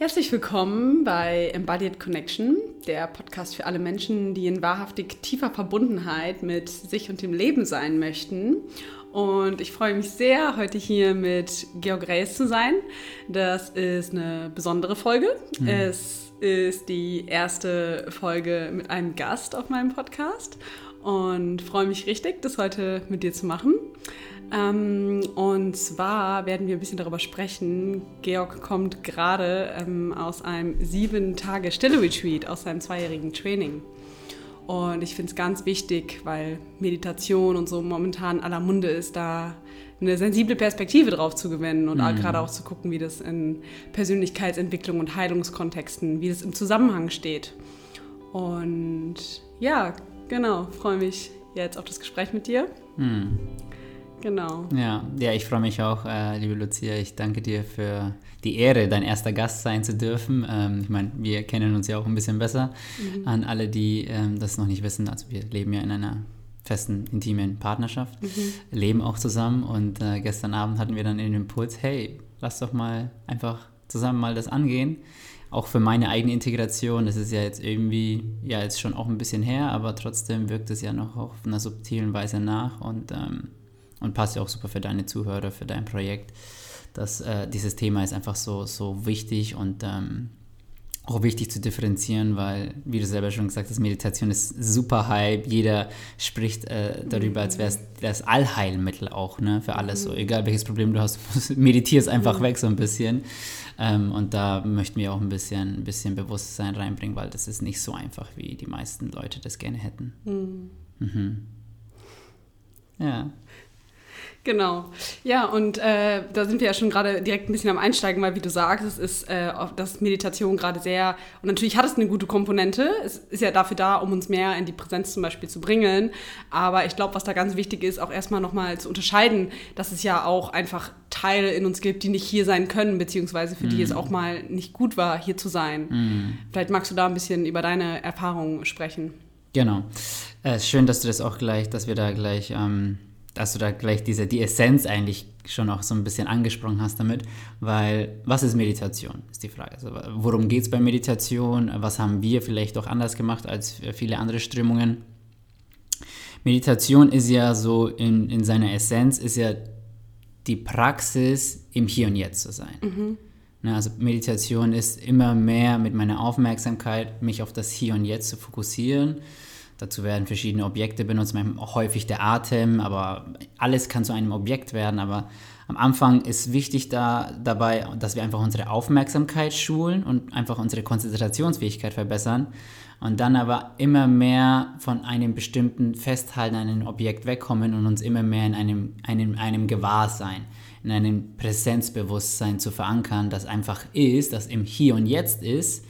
Herzlich willkommen bei Embodied Connection, der Podcast für alle Menschen, die in wahrhaftig tiefer Verbundenheit mit sich und dem Leben sein möchten. Und ich freue mich sehr, heute hier mit Georg Reis zu sein. Das ist eine besondere Folge. Mhm. Es ist die erste Folge mit einem Gast auf meinem Podcast und freue mich richtig, das heute mit dir zu machen. Ähm, und zwar werden wir ein bisschen darüber sprechen. Georg kommt gerade ähm, aus einem sieben Tage Stille-Retreat, aus seinem zweijährigen Training. Und ich finde es ganz wichtig, weil Meditation und so momentan aller Munde ist, da eine sensible Perspektive drauf zu gewinnen und mhm. gerade auch zu gucken, wie das in Persönlichkeitsentwicklung und Heilungskontexten, wie das im Zusammenhang steht. Und ja, genau, freue mich jetzt auf das Gespräch mit dir. Mhm. Genau. Ja, ja ich freue mich auch, äh, liebe Lucia. Ich danke dir für die Ehre, dein erster Gast sein zu dürfen. Ähm, ich meine, wir kennen uns ja auch ein bisschen besser. Mhm. An alle, die ähm, das noch nicht wissen, also wir leben ja in einer festen, intimen Partnerschaft, mhm. leben auch zusammen und äh, gestern Abend hatten wir dann den Impuls, hey, lass doch mal einfach zusammen mal das angehen. Auch für meine eigene Integration, das ist ja jetzt irgendwie, ja, jetzt schon auch ein bisschen her, aber trotzdem wirkt es ja noch auf einer subtilen Weise nach und ähm, und passt ja auch super für deine Zuhörer, für dein Projekt. Dass äh, dieses Thema ist einfach so, so wichtig und ähm, auch wichtig zu differenzieren, weil, wie du selber schon gesagt hast, Meditation ist super Hype. Jeder spricht äh, darüber, als wäre es das Allheilmittel auch ne, für alles. So, egal welches Problem du hast, meditier es einfach weg so ein bisschen. Ähm, und da möchten wir auch ein bisschen, ein bisschen Bewusstsein reinbringen, weil das ist nicht so einfach, wie die meisten Leute das gerne hätten. Mhm. Mhm. Ja. Genau. Ja, und äh, da sind wir ja schon gerade direkt ein bisschen am Einsteigen, weil wie du sagst, es ist, äh, das Meditation gerade sehr, und natürlich hat es eine gute Komponente. Es ist ja dafür da, um uns mehr in die Präsenz zum Beispiel zu bringen. Aber ich glaube, was da ganz wichtig ist, auch erstmal nochmal zu unterscheiden, dass es ja auch einfach Teile in uns gibt, die nicht hier sein können, beziehungsweise für mm. die es mhm. auch mal nicht gut war, hier zu sein. Mm. Vielleicht magst du da ein bisschen über deine Erfahrungen sprechen. Genau. Es äh, ist schön, dass du das auch gleich, dass wir da gleich. Ähm dass du da gleich diese, die Essenz eigentlich schon auch so ein bisschen angesprochen hast damit, weil was ist Meditation, ist die Frage. Also, worum geht es bei Meditation? Was haben wir vielleicht auch anders gemacht als viele andere Strömungen? Meditation ist ja so in, in seiner Essenz, ist ja die Praxis, im Hier und Jetzt zu sein. Mhm. Ne, also Meditation ist immer mehr mit meiner Aufmerksamkeit, mich auf das Hier und Jetzt zu fokussieren Dazu werden verschiedene Objekte benutzt, häufig der Atem, aber alles kann zu einem Objekt werden. Aber am Anfang ist wichtig da, dabei, dass wir einfach unsere Aufmerksamkeit schulen und einfach unsere Konzentrationsfähigkeit verbessern. Und dann aber immer mehr von einem bestimmten Festhalten an einem Objekt wegkommen und uns immer mehr in einem, einem, einem Gewahrsein, in einem Präsenzbewusstsein zu verankern, das einfach ist, das im Hier und Jetzt ist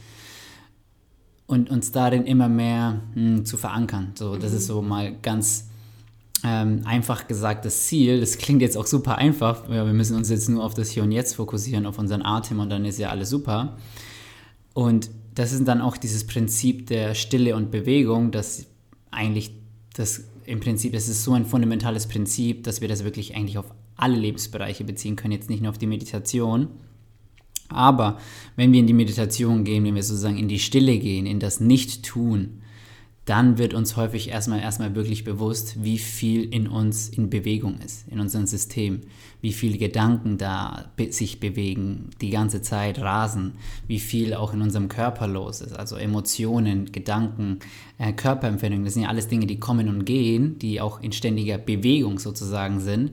und uns darin immer mehr mh, hm, zu verankern. So, das mhm. ist so mal ganz ähm, einfach gesagt das Ziel. Das klingt jetzt auch super einfach. Ja, wir müssen uns jetzt nur auf das Hier und Jetzt fokussieren, auf unseren Atem und dann ist ja alles super. Und das ist dann auch dieses Prinzip der Stille und Bewegung, das eigentlich das im Prinzip, das ist so ein fundamentales Prinzip, dass wir das wirklich eigentlich auf alle Lebensbereiche beziehen können, jetzt nicht nur auf die Meditation. Aber wenn wir in die Meditation gehen, wenn wir sozusagen in die Stille gehen, in das Nicht-Tun, dann wird uns häufig erstmal erstmal wirklich bewusst, wie viel in uns in Bewegung ist, in unserem System, wie viele Gedanken da sich bewegen, die ganze Zeit rasen, wie viel auch in unserem Körper los ist, also Emotionen, Gedanken, äh, Körperempfindungen, das sind ja alles Dinge, die kommen und gehen, die auch in ständiger Bewegung sozusagen sind.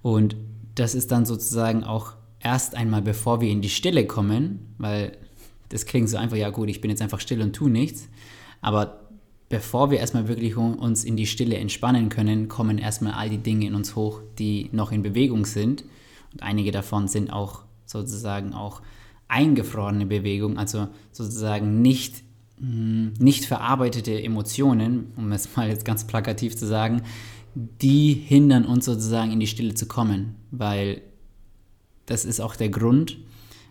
Und das ist dann sozusagen auch erst einmal, bevor wir in die Stille kommen, weil das klingt so einfach, ja gut, ich bin jetzt einfach still und tu nichts, aber bevor wir erstmal wirklich uns in die Stille entspannen können, kommen erstmal all die Dinge in uns hoch, die noch in Bewegung sind. Und einige davon sind auch sozusagen auch eingefrorene Bewegung, also sozusagen nicht, hm, nicht verarbeitete Emotionen, um es mal jetzt ganz plakativ zu sagen, die hindern uns sozusagen in die Stille zu kommen, weil das ist auch der Grund,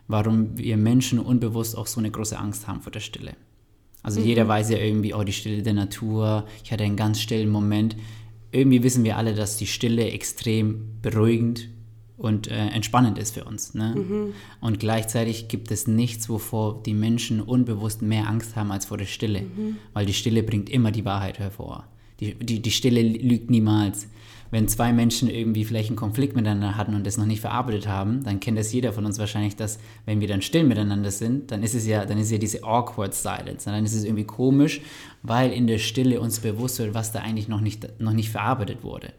warum wir Menschen unbewusst auch so eine große Angst haben vor der Stille. Also mhm. jeder weiß ja irgendwie, oh, die Stille der Natur, ich hatte einen ganz stillen Moment. Irgendwie wissen wir alle, dass die Stille extrem beruhigend und äh, entspannend ist für uns. Ne? Mhm. Und gleichzeitig gibt es nichts, wovor die Menschen unbewusst mehr Angst haben als vor der Stille, mhm. weil die Stille bringt immer die Wahrheit hervor. Die, die, die Stille lügt niemals wenn zwei Menschen irgendwie vielleicht einen Konflikt miteinander hatten und das noch nicht verarbeitet haben, dann kennt das jeder von uns wahrscheinlich, dass wenn wir dann still miteinander sind, dann ist es ja, dann ist ja diese awkward silence. Dann ist es irgendwie komisch, weil in der Stille uns bewusst wird, was da eigentlich noch nicht, noch nicht verarbeitet wurde.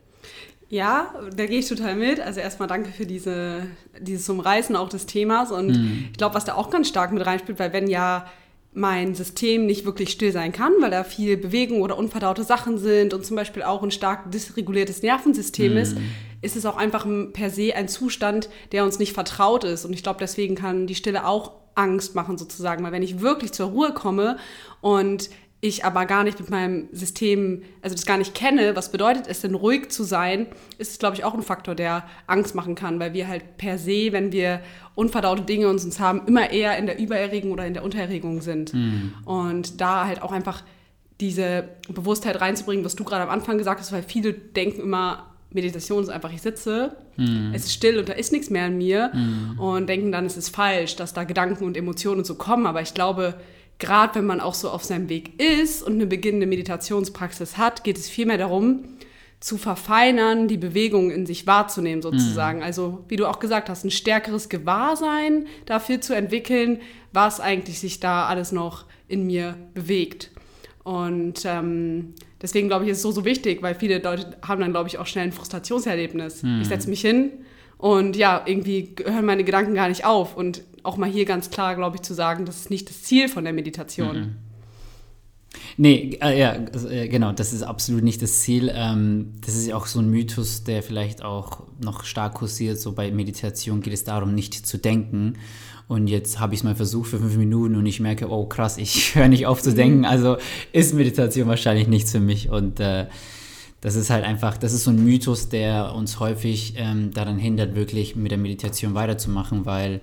Ja, da gehe ich total mit. Also erstmal danke für diese, dieses Umreißen auch des Themas. Und mhm. ich glaube, was da auch ganz stark mit reinspielt, weil wenn ja mein System nicht wirklich still sein kann, weil da viel Bewegung oder unverdaute Sachen sind und zum Beispiel auch ein stark dysreguliertes Nervensystem mm. ist, ist es auch einfach per se ein Zustand, der uns nicht vertraut ist. Und ich glaube, deswegen kann die Stille auch Angst machen sozusagen, weil wenn ich wirklich zur Ruhe komme und ich aber gar nicht mit meinem System, also das gar nicht kenne, was bedeutet es denn ruhig zu sein, ist es, glaube ich, auch ein Faktor, der Angst machen kann, weil wir halt per se, wenn wir unverdaute Dinge uns, uns haben, immer eher in der Übererregung oder in der Untererregung sind. Mhm. Und da halt auch einfach diese Bewusstheit reinzubringen, was du gerade am Anfang gesagt hast, weil viele denken immer, Meditation ist einfach, ich sitze, mm. es ist still und da ist nichts mehr in mir mm. und denken dann, es ist falsch, dass da Gedanken und Emotionen so kommen. Aber ich glaube, gerade wenn man auch so auf seinem Weg ist und eine beginnende Meditationspraxis hat, geht es vielmehr darum, zu verfeinern, die Bewegung in sich wahrzunehmen sozusagen. Mhm. Also wie du auch gesagt hast, ein stärkeres Gewahrsein dafür zu entwickeln, was eigentlich sich da alles noch in mir bewegt. Und ähm, deswegen glaube ich, ist es so, so wichtig, weil viele Leute haben dann, glaube ich, auch schnell ein Frustrationserlebnis. Mhm. Ich setze mich hin und ja, irgendwie hören meine Gedanken gar nicht auf. Und auch mal hier ganz klar, glaube ich, zu sagen, das ist nicht das Ziel von der Meditation. Mhm. Nee, äh, ja, äh, genau, das ist absolut nicht das Ziel. Ähm, das ist ja auch so ein Mythos, der vielleicht auch noch stark kursiert. So bei Meditation geht es darum, nicht zu denken. Und jetzt habe ich es mal versucht für fünf Minuten und ich merke, oh krass, ich höre nicht auf zu denken. Mhm. Also ist Meditation wahrscheinlich nichts für mich. Und äh, das ist halt einfach, das ist so ein Mythos, der uns häufig ähm, daran hindert, wirklich mit der Meditation weiterzumachen, weil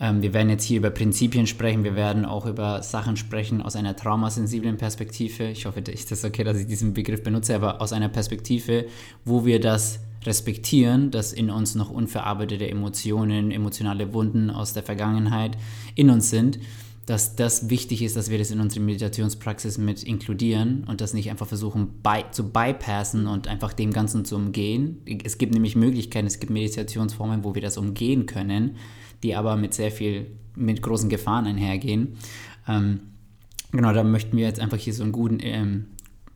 ähm, wir werden jetzt hier über Prinzipien sprechen, wir werden auch über Sachen sprechen aus einer traumasensiblen Perspektive. Ich hoffe, ist okay, dass ich diesen Begriff benutze, aber aus einer Perspektive, wo wir das respektieren, dass in uns noch unverarbeitete Emotionen, emotionale Wunden aus der Vergangenheit in uns sind, dass das wichtig ist, dass wir das in unsere Meditationspraxis mit inkludieren und das nicht einfach versuchen by, zu bypassen und einfach dem Ganzen zu umgehen. Es gibt nämlich Möglichkeiten, es gibt Meditationsformen, wo wir das umgehen können die aber mit sehr viel, mit großen Gefahren einhergehen. Ähm, genau, da möchten wir jetzt einfach hier so einen guten, ähm,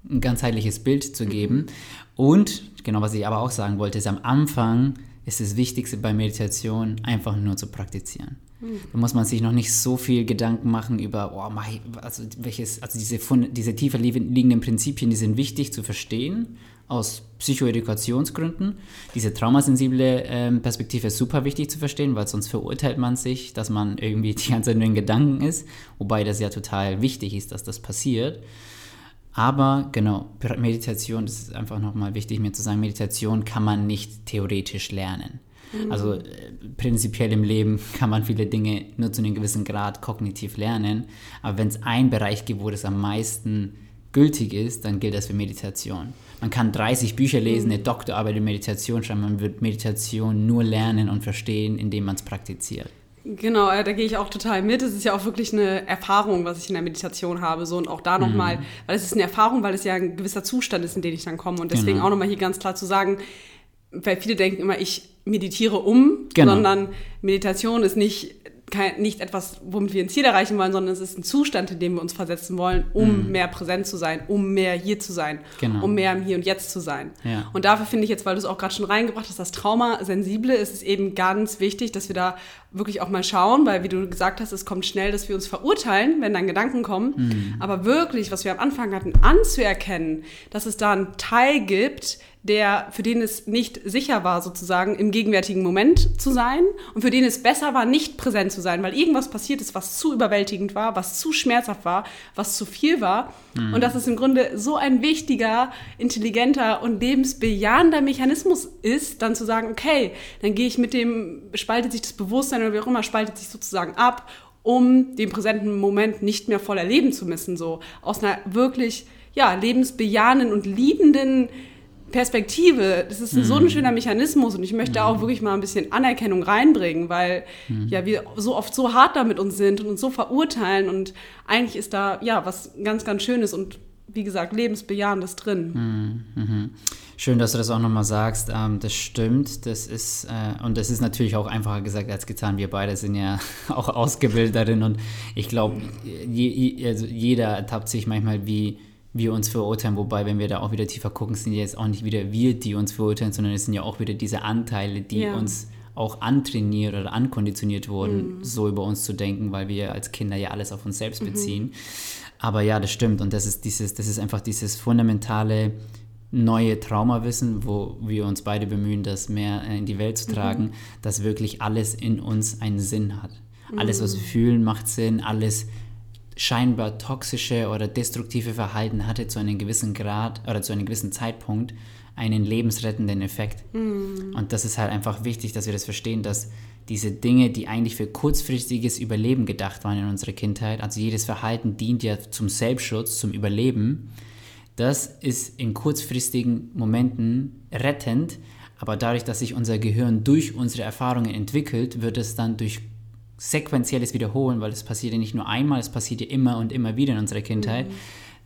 ein ganzheitliches Bild zu geben. Und, genau, was ich aber auch sagen wollte, ist am Anfang ist das Wichtigste bei Meditation einfach nur zu praktizieren. Mhm. Da muss man sich noch nicht so viel Gedanken machen über, oh, also welches, also diese, diese tiefer liegenden Prinzipien, die sind wichtig zu verstehen aus Psychoedukationsgründen. Diese traumasensible ähm, Perspektive ist super wichtig zu verstehen, weil sonst verurteilt man sich, dass man irgendwie die ganze Zeit nur in Gedanken ist, wobei das ja total wichtig ist, dass das passiert. Aber genau, Meditation, das ist einfach nochmal wichtig mir zu sagen, Meditation kann man nicht theoretisch lernen. Mhm. Also äh, prinzipiell im Leben kann man viele Dinge nur zu einem gewissen Grad kognitiv lernen, aber wenn es einen Bereich gibt, wo das am meisten gültig ist, dann gilt das für Meditation. Man kann 30 Bücher lesen, eine Doktorarbeit in Meditation schreiben, man wird Meditation nur lernen und verstehen, indem man es praktiziert. Genau, da gehe ich auch total mit. Es ist ja auch wirklich eine Erfahrung, was ich in der Meditation habe. So und auch da nochmal, mhm. weil es ist eine Erfahrung, weil es ja ein gewisser Zustand ist, in den ich dann komme. Und deswegen genau. auch nochmal hier ganz klar zu sagen, weil viele denken immer, ich meditiere um, genau. sondern Meditation ist nicht kein, nicht etwas, womit wir ein Ziel erreichen wollen, sondern es ist ein Zustand, in dem wir uns versetzen wollen, um mhm. mehr präsent zu sein, um mehr hier zu sein, genau. um mehr im Hier und Jetzt zu sein. Ja. Und dafür finde ich jetzt, weil du es auch gerade schon reingebracht hast, das Trauma sensible, ist es eben ganz wichtig, dass wir da wirklich auch mal schauen, weil wie du gesagt hast, es kommt schnell, dass wir uns verurteilen, wenn dann Gedanken kommen. Mhm. Aber wirklich, was wir am Anfang hatten, anzuerkennen, dass es da einen Teil gibt, der, für den es nicht sicher war, sozusagen im gegenwärtigen Moment zu sein und für den es besser war, nicht präsent zu sein, weil irgendwas passiert ist, was zu überwältigend war, was zu schmerzhaft war, was zu viel war. Mhm. Und dass es im Grunde so ein wichtiger, intelligenter und lebensbejahender Mechanismus ist, dann zu sagen, okay, dann gehe ich mit dem, spaltet sich das Bewusstsein oder wie auch immer, spaltet sich sozusagen ab, um den präsenten Moment nicht mehr voll erleben zu müssen, so aus einer wirklich, ja, lebensbejahenden und liebenden Perspektive, das ist so ein schöner Mechanismus und ich möchte auch wirklich mal ein bisschen Anerkennung reinbringen, weil ja wir so oft so hart da mit uns sind und uns so verurteilen und eigentlich ist da ja was ganz, ganz Schönes und wie gesagt, lebensbejahendes drin. Mhm. Schön, dass du das auch nochmal sagst. Ähm, das stimmt. Das ist, äh, und das ist natürlich auch einfacher gesagt als getan. Wir beide sind ja auch ausgebildet darin und ich glaube, je, also jeder ertappt sich manchmal, wie wir uns verurteilen, wobei, wenn wir da auch wieder tiefer gucken, sind ja jetzt auch nicht wieder wir, die uns verurteilen, sondern es sind ja auch wieder diese Anteile, die ja. uns auch antrainiert oder ankonditioniert wurden, mhm. so über uns zu denken, weil wir als Kinder ja alles auf uns selbst mhm. beziehen. Mhm. Aber ja, das stimmt. Und das ist dieses, das ist einfach dieses fundamentale neue Traumawissen, wo wir uns beide bemühen, das mehr in die Welt zu tragen, mhm. dass wirklich alles in uns einen Sinn hat. Mhm. Alles, was wir mhm. fühlen, macht Sinn, alles scheinbar toxische oder destruktive Verhalten hatte zu einem gewissen Grad oder zu einem gewissen Zeitpunkt einen lebensrettenden Effekt. Mhm. Und das ist halt einfach wichtig, dass wir das verstehen, dass diese Dinge, die eigentlich für kurzfristiges Überleben gedacht waren in unserer Kindheit, also jedes Verhalten dient ja zum Selbstschutz, zum Überleben, das ist in kurzfristigen Momenten rettend, aber dadurch, dass sich unser Gehirn durch unsere Erfahrungen entwickelt, wird es dann durch sequenzielles Wiederholen, weil es passiert ja nicht nur einmal, es passiert ja immer und immer wieder in unserer Kindheit. Mhm.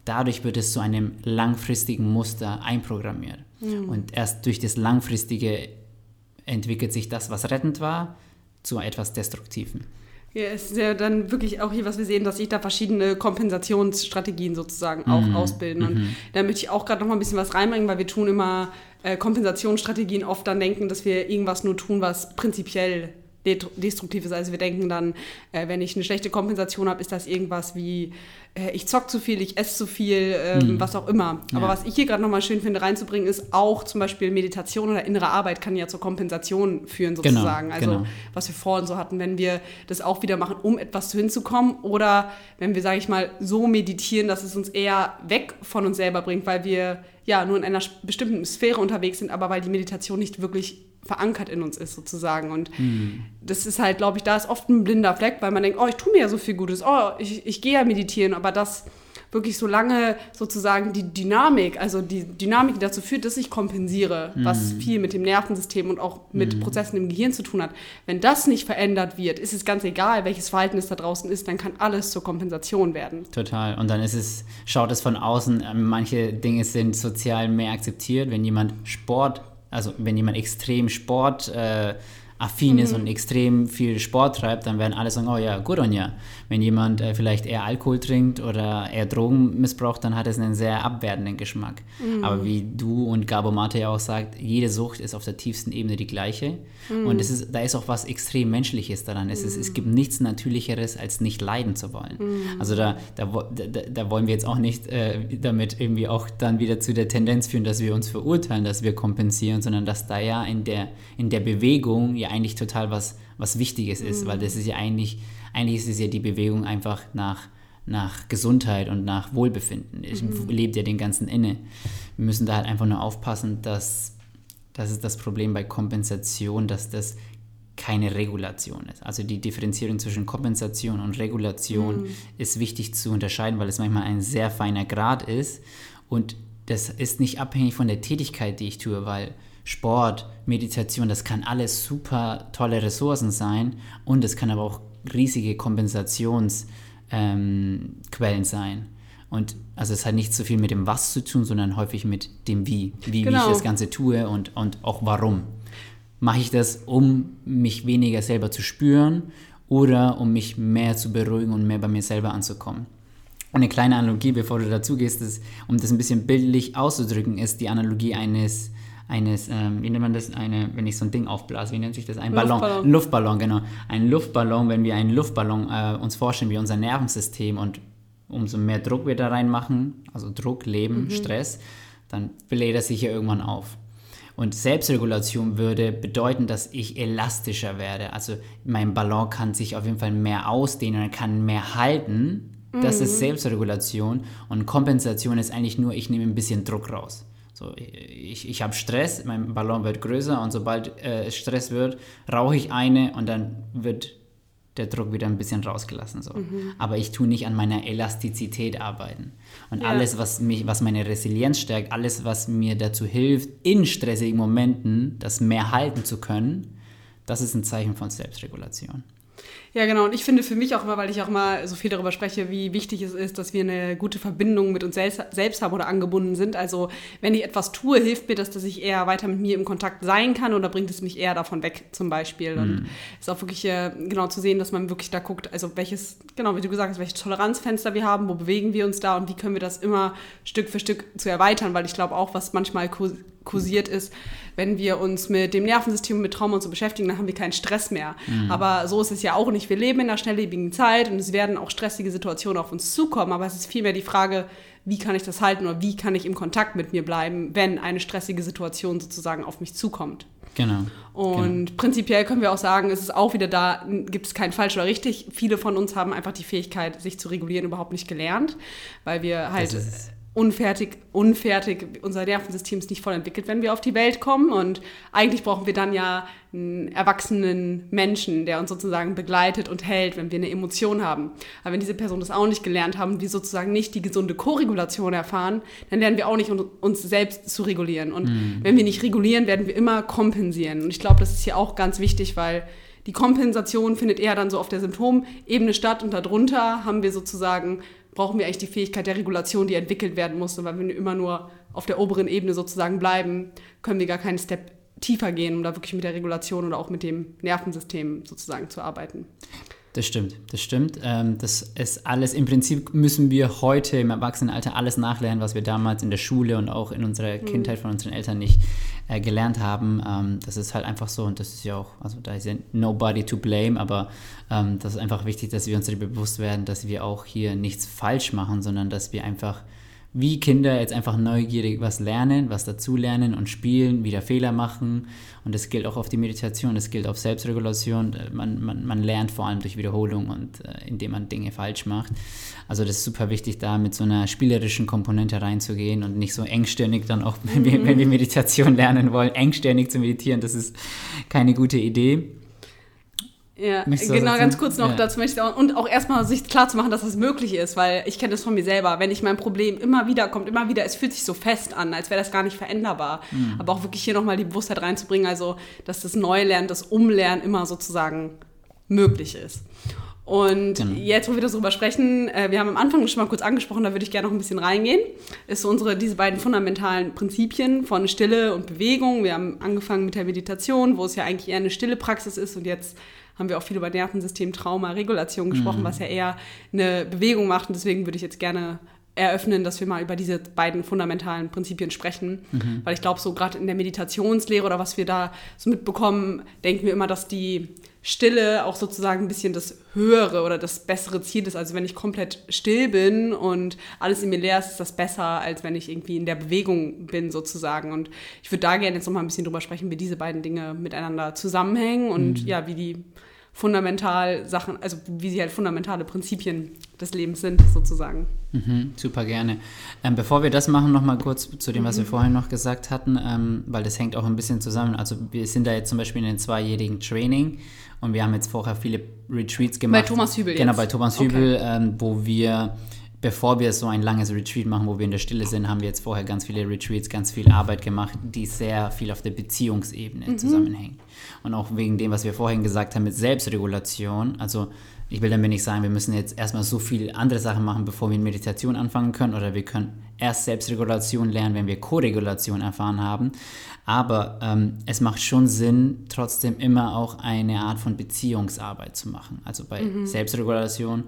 Dadurch wird es zu einem langfristigen Muster einprogrammiert. Mhm. Und erst durch das Langfristige entwickelt sich das, was rettend war, zu etwas Destruktiven. Ja, es ist ja dann wirklich auch hier, was wir sehen, dass sich da verschiedene Kompensationsstrategien sozusagen auch mhm. ausbilden. Und mhm. da möchte ich auch gerade noch mal ein bisschen was reinbringen, weil wir tun immer äh, Kompensationsstrategien oft dann denken, dass wir irgendwas nur tun, was prinzipiell destruktiv ist. Also wir denken dann, äh, wenn ich eine schlechte Kompensation habe, ist das irgendwas wie äh, ich zock zu viel, ich esse zu viel, ähm, mhm. was auch immer. Aber ja. was ich hier gerade nochmal schön finde reinzubringen, ist auch zum Beispiel Meditation oder innere Arbeit kann ja zur Kompensation führen genau, sozusagen. Genau, also genau. was wir vorhin so hatten, wenn wir das auch wieder machen, um etwas hinzukommen oder wenn wir, sage ich mal, so meditieren, dass es uns eher weg von uns selber bringt, weil wir ja nur in einer bestimmten Sphäre unterwegs sind, aber weil die Meditation nicht wirklich verankert in uns ist sozusagen. Und mhm. das ist halt, glaube ich, da ist oft ein blinder Fleck, weil man denkt, oh, ich tue mir ja so viel Gutes, oh, ich, ich gehe ja meditieren, aber das wirklich so lange sozusagen die Dynamik, also die Dynamik, die dazu führt, dass ich kompensiere, mhm. was viel mit dem Nervensystem und auch mit mhm. Prozessen im Gehirn zu tun hat. Wenn das nicht verändert wird, ist es ganz egal, welches Verhalten es da draußen ist, dann kann alles zur Kompensation werden. Total. Und dann ist es, schaut es von außen, manche Dinge sind sozial mehr akzeptiert, wenn jemand Sport also wenn jemand extrem Sport äh, affin ist mhm. und extrem viel Sport treibt, dann werden alle sagen, oh ja, gut und ja. Wenn jemand äh, vielleicht eher Alkohol trinkt oder eher Drogen missbraucht, dann hat es einen sehr abwertenden Geschmack. Mhm. Aber wie du und Gabo Mate ja auch sagt, jede Sucht ist auf der tiefsten Ebene die gleiche. Mhm. Und es ist, da ist auch was extrem Menschliches daran. Es, ist, es mhm. gibt nichts Natürlicheres, als nicht leiden zu wollen. Mhm. Also da, da, da, da, wollen wir jetzt auch nicht äh, damit irgendwie auch dann wieder zu der Tendenz führen, dass wir uns verurteilen, dass wir kompensieren, sondern dass da ja in der, in der Bewegung ja eigentlich total was, was Wichtiges ist, mhm. weil das ist ja eigentlich, eigentlich ist es ja die Bewegung einfach nach, nach Gesundheit und nach Wohlbefinden. Ich mhm. lebt ja den ganzen inne. Wir müssen da halt einfach nur aufpassen, dass das ist das Problem bei Kompensation, dass das keine Regulation ist. Also die Differenzierung zwischen Kompensation und Regulation mhm. ist wichtig zu unterscheiden, weil es manchmal ein sehr feiner Grad ist und das ist nicht abhängig von der Tätigkeit, die ich tue, weil Sport, Meditation, das kann alles super tolle Ressourcen sein und es kann aber auch riesige Kompensationsquellen ähm, sein. Und also es hat nicht so viel mit dem Was zu tun, sondern häufig mit dem Wie. Wie, genau. wie ich genau. das Ganze tue und, und auch warum. Mache ich das, um mich weniger selber zu spüren oder um mich mehr zu beruhigen und mehr bei mir selber anzukommen? Und eine kleine Analogie, bevor du dazu gehst, ist, um das ein bisschen bildlich auszudrücken, ist die Analogie eines eines, ähm, wie nennt man das, eine, wenn ich so ein Ding aufblase, wie nennt sich das? Ein Ballon. Luftballon. Ein Luftballon, genau. Ein Luftballon, wenn wir einen Luftballon äh, uns vorstellen wie unser Nervensystem und umso mehr Druck wir da reinmachen, also Druck, Leben, mhm. Stress, dann bläht er sich ja irgendwann auf. Und Selbstregulation würde bedeuten, dass ich elastischer werde. Also mein Ballon kann sich auf jeden Fall mehr ausdehnen, er kann mehr halten. Das mhm. ist Selbstregulation. Und Kompensation ist eigentlich nur, ich nehme ein bisschen Druck raus. So, ich, ich habe Stress, mein Ballon wird größer und sobald äh, Stress wird, rauche ich eine und dann wird der Druck wieder ein bisschen rausgelassen. So. Mhm. Aber ich tue nicht an meiner Elastizität arbeiten. Und ja. alles, was, mich, was meine Resilienz stärkt, alles, was mir dazu hilft, in stressigen Momenten das mehr halten zu können, das ist ein Zeichen von Selbstregulation. Ja, genau. Und ich finde für mich auch immer, weil ich auch immer so viel darüber spreche, wie wichtig es ist, dass wir eine gute Verbindung mit uns selbst haben oder angebunden sind. Also wenn ich etwas tue, hilft mir das, dass ich eher weiter mit mir im Kontakt sein kann oder bringt es mich eher davon weg zum Beispiel. Und mhm. ist auch wirklich äh, genau zu sehen, dass man wirklich da guckt, also welches, genau wie du gesagt hast, welche Toleranzfenster wir haben, wo bewegen wir uns da und wie können wir das immer Stück für Stück zu erweitern, weil ich glaube auch, was manchmal kursiert ist, wenn wir uns mit dem Nervensystem und mit Trauma und so beschäftigen, dann haben wir keinen Stress mehr. Mhm. Aber so ist es ja auch nicht. Wir leben in einer schnelllebigen Zeit und es werden auch stressige Situationen auf uns zukommen. Aber es ist vielmehr die Frage, wie kann ich das halten oder wie kann ich im Kontakt mit mir bleiben, wenn eine stressige Situation sozusagen auf mich zukommt. Genau. Und genau. prinzipiell können wir auch sagen, es ist auch wieder da, gibt es kein falsch oder richtig. Viele von uns haben einfach die Fähigkeit, sich zu regulieren, überhaupt nicht gelernt, weil wir halt unfertig, unfertig, unser Nervensystem ist nicht voll entwickelt, wenn wir auf die Welt kommen. Und eigentlich brauchen wir dann ja einen erwachsenen Menschen, der uns sozusagen begleitet und hält, wenn wir eine Emotion haben. Aber wenn diese Person das auch nicht gelernt haben, wir sozusagen nicht die gesunde Koregulation erfahren, dann lernen wir auch nicht, uns selbst zu regulieren. Und mhm. wenn wir nicht regulieren, werden wir immer kompensieren. Und ich glaube, das ist hier auch ganz wichtig, weil die Kompensation findet eher dann so auf der Symptomebene statt und darunter haben wir sozusagen brauchen wir eigentlich die Fähigkeit der Regulation, die entwickelt werden muss. Und weil wir immer nur auf der oberen Ebene sozusagen bleiben, können wir gar keinen Step tiefer gehen, um da wirklich mit der Regulation oder auch mit dem Nervensystem sozusagen zu arbeiten. Das stimmt, das stimmt. Ähm, das ist alles, im Prinzip müssen wir heute im Erwachsenenalter alles nachlernen, was wir damals in der Schule und auch in unserer mhm. Kindheit von unseren Eltern nicht äh, gelernt haben. Ähm, das ist halt einfach so und das ist ja auch, also da ist ja nobody to blame, aber ähm, das ist einfach wichtig, dass wir uns darüber bewusst werden, dass wir auch hier nichts falsch machen, sondern dass wir einfach wie Kinder jetzt einfach neugierig was lernen, was dazulernen und spielen, wieder Fehler machen. Und das gilt auch auf die Meditation, das gilt auf Selbstregulation. Man, man, man lernt vor allem durch Wiederholung und äh, indem man Dinge falsch macht. Also das ist super wichtig, da mit so einer spielerischen Komponente reinzugehen und nicht so engstirnig dann auch, wenn wir, wenn wir Meditation lernen wollen, engstirnig zu meditieren. Das ist keine gute Idee. Ja, genau, ganz kurz noch ja. dazu möchte ich auch, und auch erstmal sich klar zu machen, dass das möglich ist, weil ich kenne das von mir selber, wenn ich mein Problem immer wieder kommt, immer wieder, es fühlt sich so fest an, als wäre das gar nicht veränderbar. Mhm. Aber auch wirklich hier nochmal die Bewusstheit reinzubringen, also, dass das Neulernen, das Umlernen immer sozusagen möglich ist. Und genau. jetzt, wo wir darüber sprechen, äh, wir haben am Anfang schon mal kurz angesprochen, da würde ich gerne noch ein bisschen reingehen, ist so unsere, diese beiden fundamentalen Prinzipien von Stille und Bewegung. Wir haben angefangen mit der Meditation, wo es ja eigentlich eher eine stille Praxis ist und jetzt haben wir auch viel über Nervensystem, Trauma, Regulation gesprochen, mhm. was ja eher eine Bewegung macht. Und deswegen würde ich jetzt gerne eröffnen, dass wir mal über diese beiden fundamentalen Prinzipien sprechen. Mhm. Weil ich glaube, so gerade in der Meditationslehre oder was wir da so mitbekommen, denken wir immer, dass die Stille auch sozusagen ein bisschen das höhere oder das bessere Ziel ist. Also wenn ich komplett still bin und alles in mir leer ist, ist das besser, als wenn ich irgendwie in der Bewegung bin sozusagen. Und ich würde da gerne jetzt noch mal ein bisschen drüber sprechen, wie diese beiden Dinge miteinander zusammenhängen und mhm. ja, wie die fundamental Sachen, also wie sie halt fundamentale Prinzipien des Lebens sind, sozusagen. Mhm, super gerne. Ähm, bevor wir das machen, noch mal kurz zu dem, was mhm. wir vorhin noch gesagt hatten, ähm, weil das hängt auch ein bisschen zusammen. Also wir sind da jetzt zum Beispiel in einem zweijährigen Training und wir haben jetzt vorher viele Retreats gemacht. Bei Thomas Hübel Genau, jetzt. bei Thomas Hübel, okay. ähm, wo wir bevor wir so ein langes Retreat machen, wo wir in der Stille sind, haben wir jetzt vorher ganz viele Retreats, ganz viel Arbeit gemacht, die sehr viel auf der Beziehungsebene mhm. zusammenhängen. Und auch wegen dem, was wir vorhin gesagt haben mit Selbstregulation. Also ich will damit nicht sagen, wir müssen jetzt erstmal so viele andere Sachen machen, bevor wir in Meditation anfangen können. Oder wir können erst Selbstregulation lernen, wenn wir Koregulation erfahren haben. Aber ähm, es macht schon Sinn, trotzdem immer auch eine Art von Beziehungsarbeit zu machen. Also bei mhm. Selbstregulation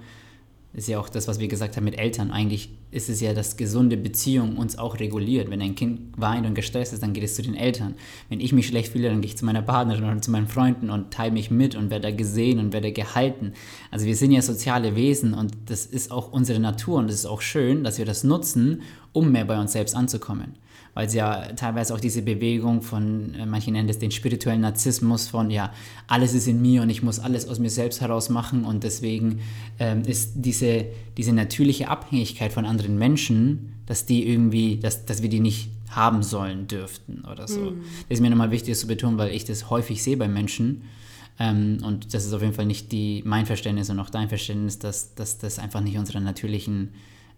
ist ja auch das, was wir gesagt haben mit Eltern. Eigentlich ist es ja, dass gesunde Beziehung uns auch reguliert. Wenn ein Kind weint und gestresst ist, dann geht es zu den Eltern. Wenn ich mich schlecht fühle, dann gehe ich zu meiner Partnerin oder zu meinen Freunden und teile mich mit und werde gesehen und werde gehalten. Also wir sind ja soziale Wesen und das ist auch unsere Natur und es ist auch schön, dass wir das nutzen, um mehr bei uns selbst anzukommen weil sie ja teilweise auch diese Bewegung von, äh, manche nennen das den spirituellen Narzissmus von, ja, alles ist in mir und ich muss alles aus mir selbst heraus machen und deswegen ähm, ist diese, diese natürliche Abhängigkeit von anderen Menschen, dass die irgendwie, dass, dass wir die nicht haben sollen dürften oder so. Mhm. Das ist mir nochmal wichtig zu betonen, weil ich das häufig sehe bei Menschen, Ähm, und das ist auf jeden Fall nicht die, mein Verständnis und auch dein Verständnis, dass, dass das einfach nicht unserer natürlichen,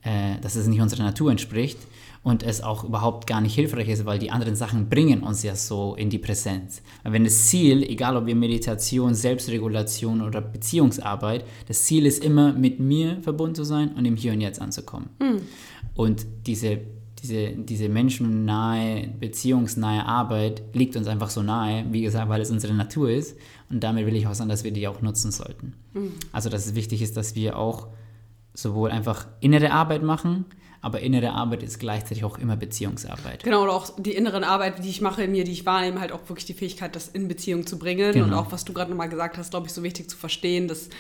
äh, dass es nicht unserer Natur entspricht und es auch überhaupt gar nicht hilfreich ist, weil die anderen Sachen bringen uns ja so in die Präsenz. Wenn das Ziel, egal ob wir Meditation, Selbstregulation oder Beziehungsarbeit, das Ziel ist immer, mit mir verbunden zu sein und im Hier und Jetzt anzukommen. Mhm. Und diese, diese, diese menschennahe, beziehungsnahe Arbeit liegt uns einfach so nahe, wie gesagt, weil es unsere Natur ist. Und damit will ich auch sagen, dass wir die auch nutzen sollten. Mhm. Also, dass es wichtig ist, dass wir auch sowohl einfach innere Arbeit machen, aber innere Arbeit ist gleichzeitig auch immer Beziehungsarbeit. Genau, und auch die inneren Arbeit, die ich mache in mir, die ich wahrnehme, halt auch wirklich die Fähigkeit, das in Beziehung zu bringen. Genau. Und auch, was du gerade nochmal gesagt hast, glaube ich, so wichtig zu verstehen, dass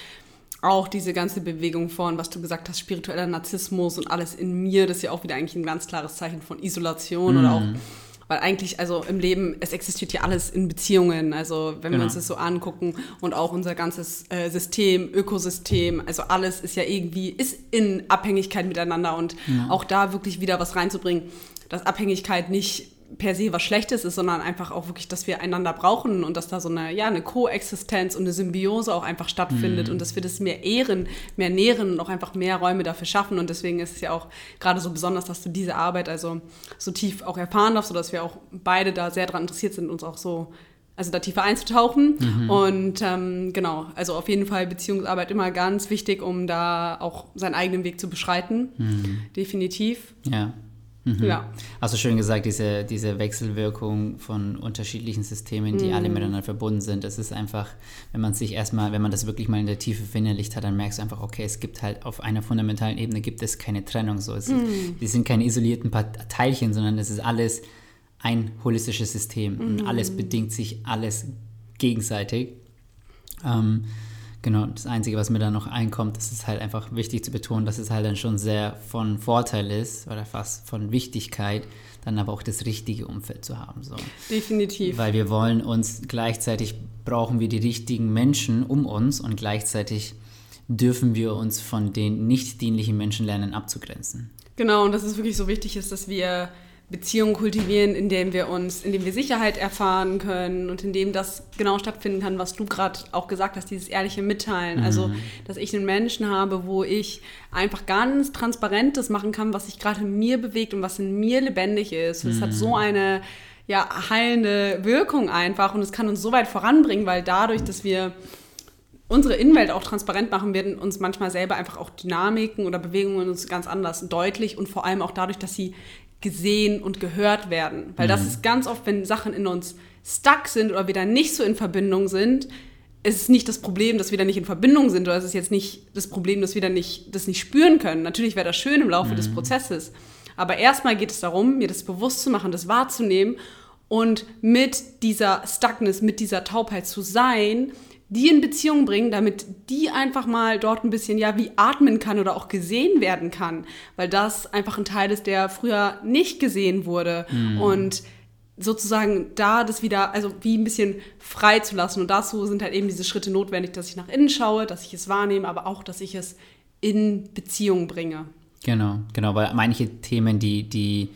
auch diese ganze Bewegung von, was du gesagt hast, spiritueller Narzissmus und alles in mir, das ist ja auch wieder eigentlich ein ganz klares Zeichen von Isolation mm. oder auch weil eigentlich, also im Leben, es existiert ja alles in Beziehungen. Also wenn genau. wir uns das so angucken und auch unser ganzes äh, System, Ökosystem, also alles ist ja irgendwie, ist in Abhängigkeit miteinander und ja. auch da wirklich wieder was reinzubringen, dass Abhängigkeit nicht per se was Schlechtes ist, sondern einfach auch wirklich, dass wir einander brauchen und dass da so eine, ja, eine Koexistenz und eine Symbiose auch einfach stattfindet mhm. und dass wir das mehr ehren, mehr nähren und auch einfach mehr Räume dafür schaffen. Und deswegen ist es ja auch gerade so besonders, dass du diese Arbeit also so tief auch erfahren darfst, sodass wir auch beide da sehr daran interessiert sind, uns auch so also da tiefer einzutauchen. Mhm. Und ähm, genau, also auf jeden Fall Beziehungsarbeit immer ganz wichtig, um da auch seinen eigenen Weg zu beschreiten. Mhm. Definitiv. Ja. Mhm. Ja. Also schön gesagt, diese, diese Wechselwirkung von unterschiedlichen Systemen, die mhm. alle miteinander verbunden sind. Das ist einfach, wenn man sich erstmal, wenn man das wirklich mal in der Tiefe verinnerlicht hat, dann merkst du einfach, okay, es gibt halt auf einer fundamentalen Ebene gibt es keine Trennung. So. Es, mhm. Die sind keine isolierten Teilchen, sondern es ist alles ein holistisches System und mhm. alles bedingt sich alles gegenseitig. Ähm, Genau, das Einzige, was mir da noch einkommt, ist halt einfach wichtig zu betonen, dass es halt dann schon sehr von Vorteil ist oder fast von Wichtigkeit, dann aber auch das richtige Umfeld zu haben. So. Definitiv. Weil wir wollen uns gleichzeitig brauchen wir die richtigen Menschen um uns und gleichzeitig dürfen wir uns von den nicht dienlichen Menschen lernen abzugrenzen. Genau, und dass es wirklich so wichtig ist, dass wir Beziehungen kultivieren, in denen wir uns, in dem wir Sicherheit erfahren können und in dem das genau stattfinden kann, was du gerade auch gesagt hast, dieses ehrliche Mitteilen. Also, mhm. Also, dass ich einen Menschen habe, wo ich einfach ganz transparentes machen kann, was sich gerade in mir bewegt und was in mir lebendig ist. Und es hat so mhm. eine ja, heilende Wirkung einfach und es kann uns so weit voranbringen, weil dadurch, dass wir unsere Innenwelt auch transparent machen, werden uns manchmal selber einfach auch Dynamiken oder Bewegungen uns ganz anders deutlich und vor allem auch dadurch, dass sie gesehen und gehört werden. Weil mhm. das ist ganz oft, wenn Sachen in uns stuck sind oder wir da nicht so in Verbindung sind, ist es nicht das Problem, dass wir da nicht in Verbindung sind oder es ist jetzt nicht das Problem, dass wir da nicht, das nicht spüren können. Natürlich wäre das schön im Laufe mhm. des Prozesses. Aber erstmal geht es darum, mir das bewusst zu machen, das wahrzunehmen und mit dieser Stuckness, mit dieser Taubheit zu sein, die in Beziehung bringen, damit die einfach mal dort ein bisschen, ja, wie atmen kann oder auch gesehen werden kann, weil das einfach ein Teil ist, der früher nicht gesehen wurde mhm. und sozusagen da das wieder, also wie ein bisschen frei zu lassen und dazu sind halt eben diese Schritte notwendig, dass ich nach innen schaue, dass ich es wahrnehme, aber auch, dass ich es in Beziehung bringe. Genau, genau, weil manche Themen, die, die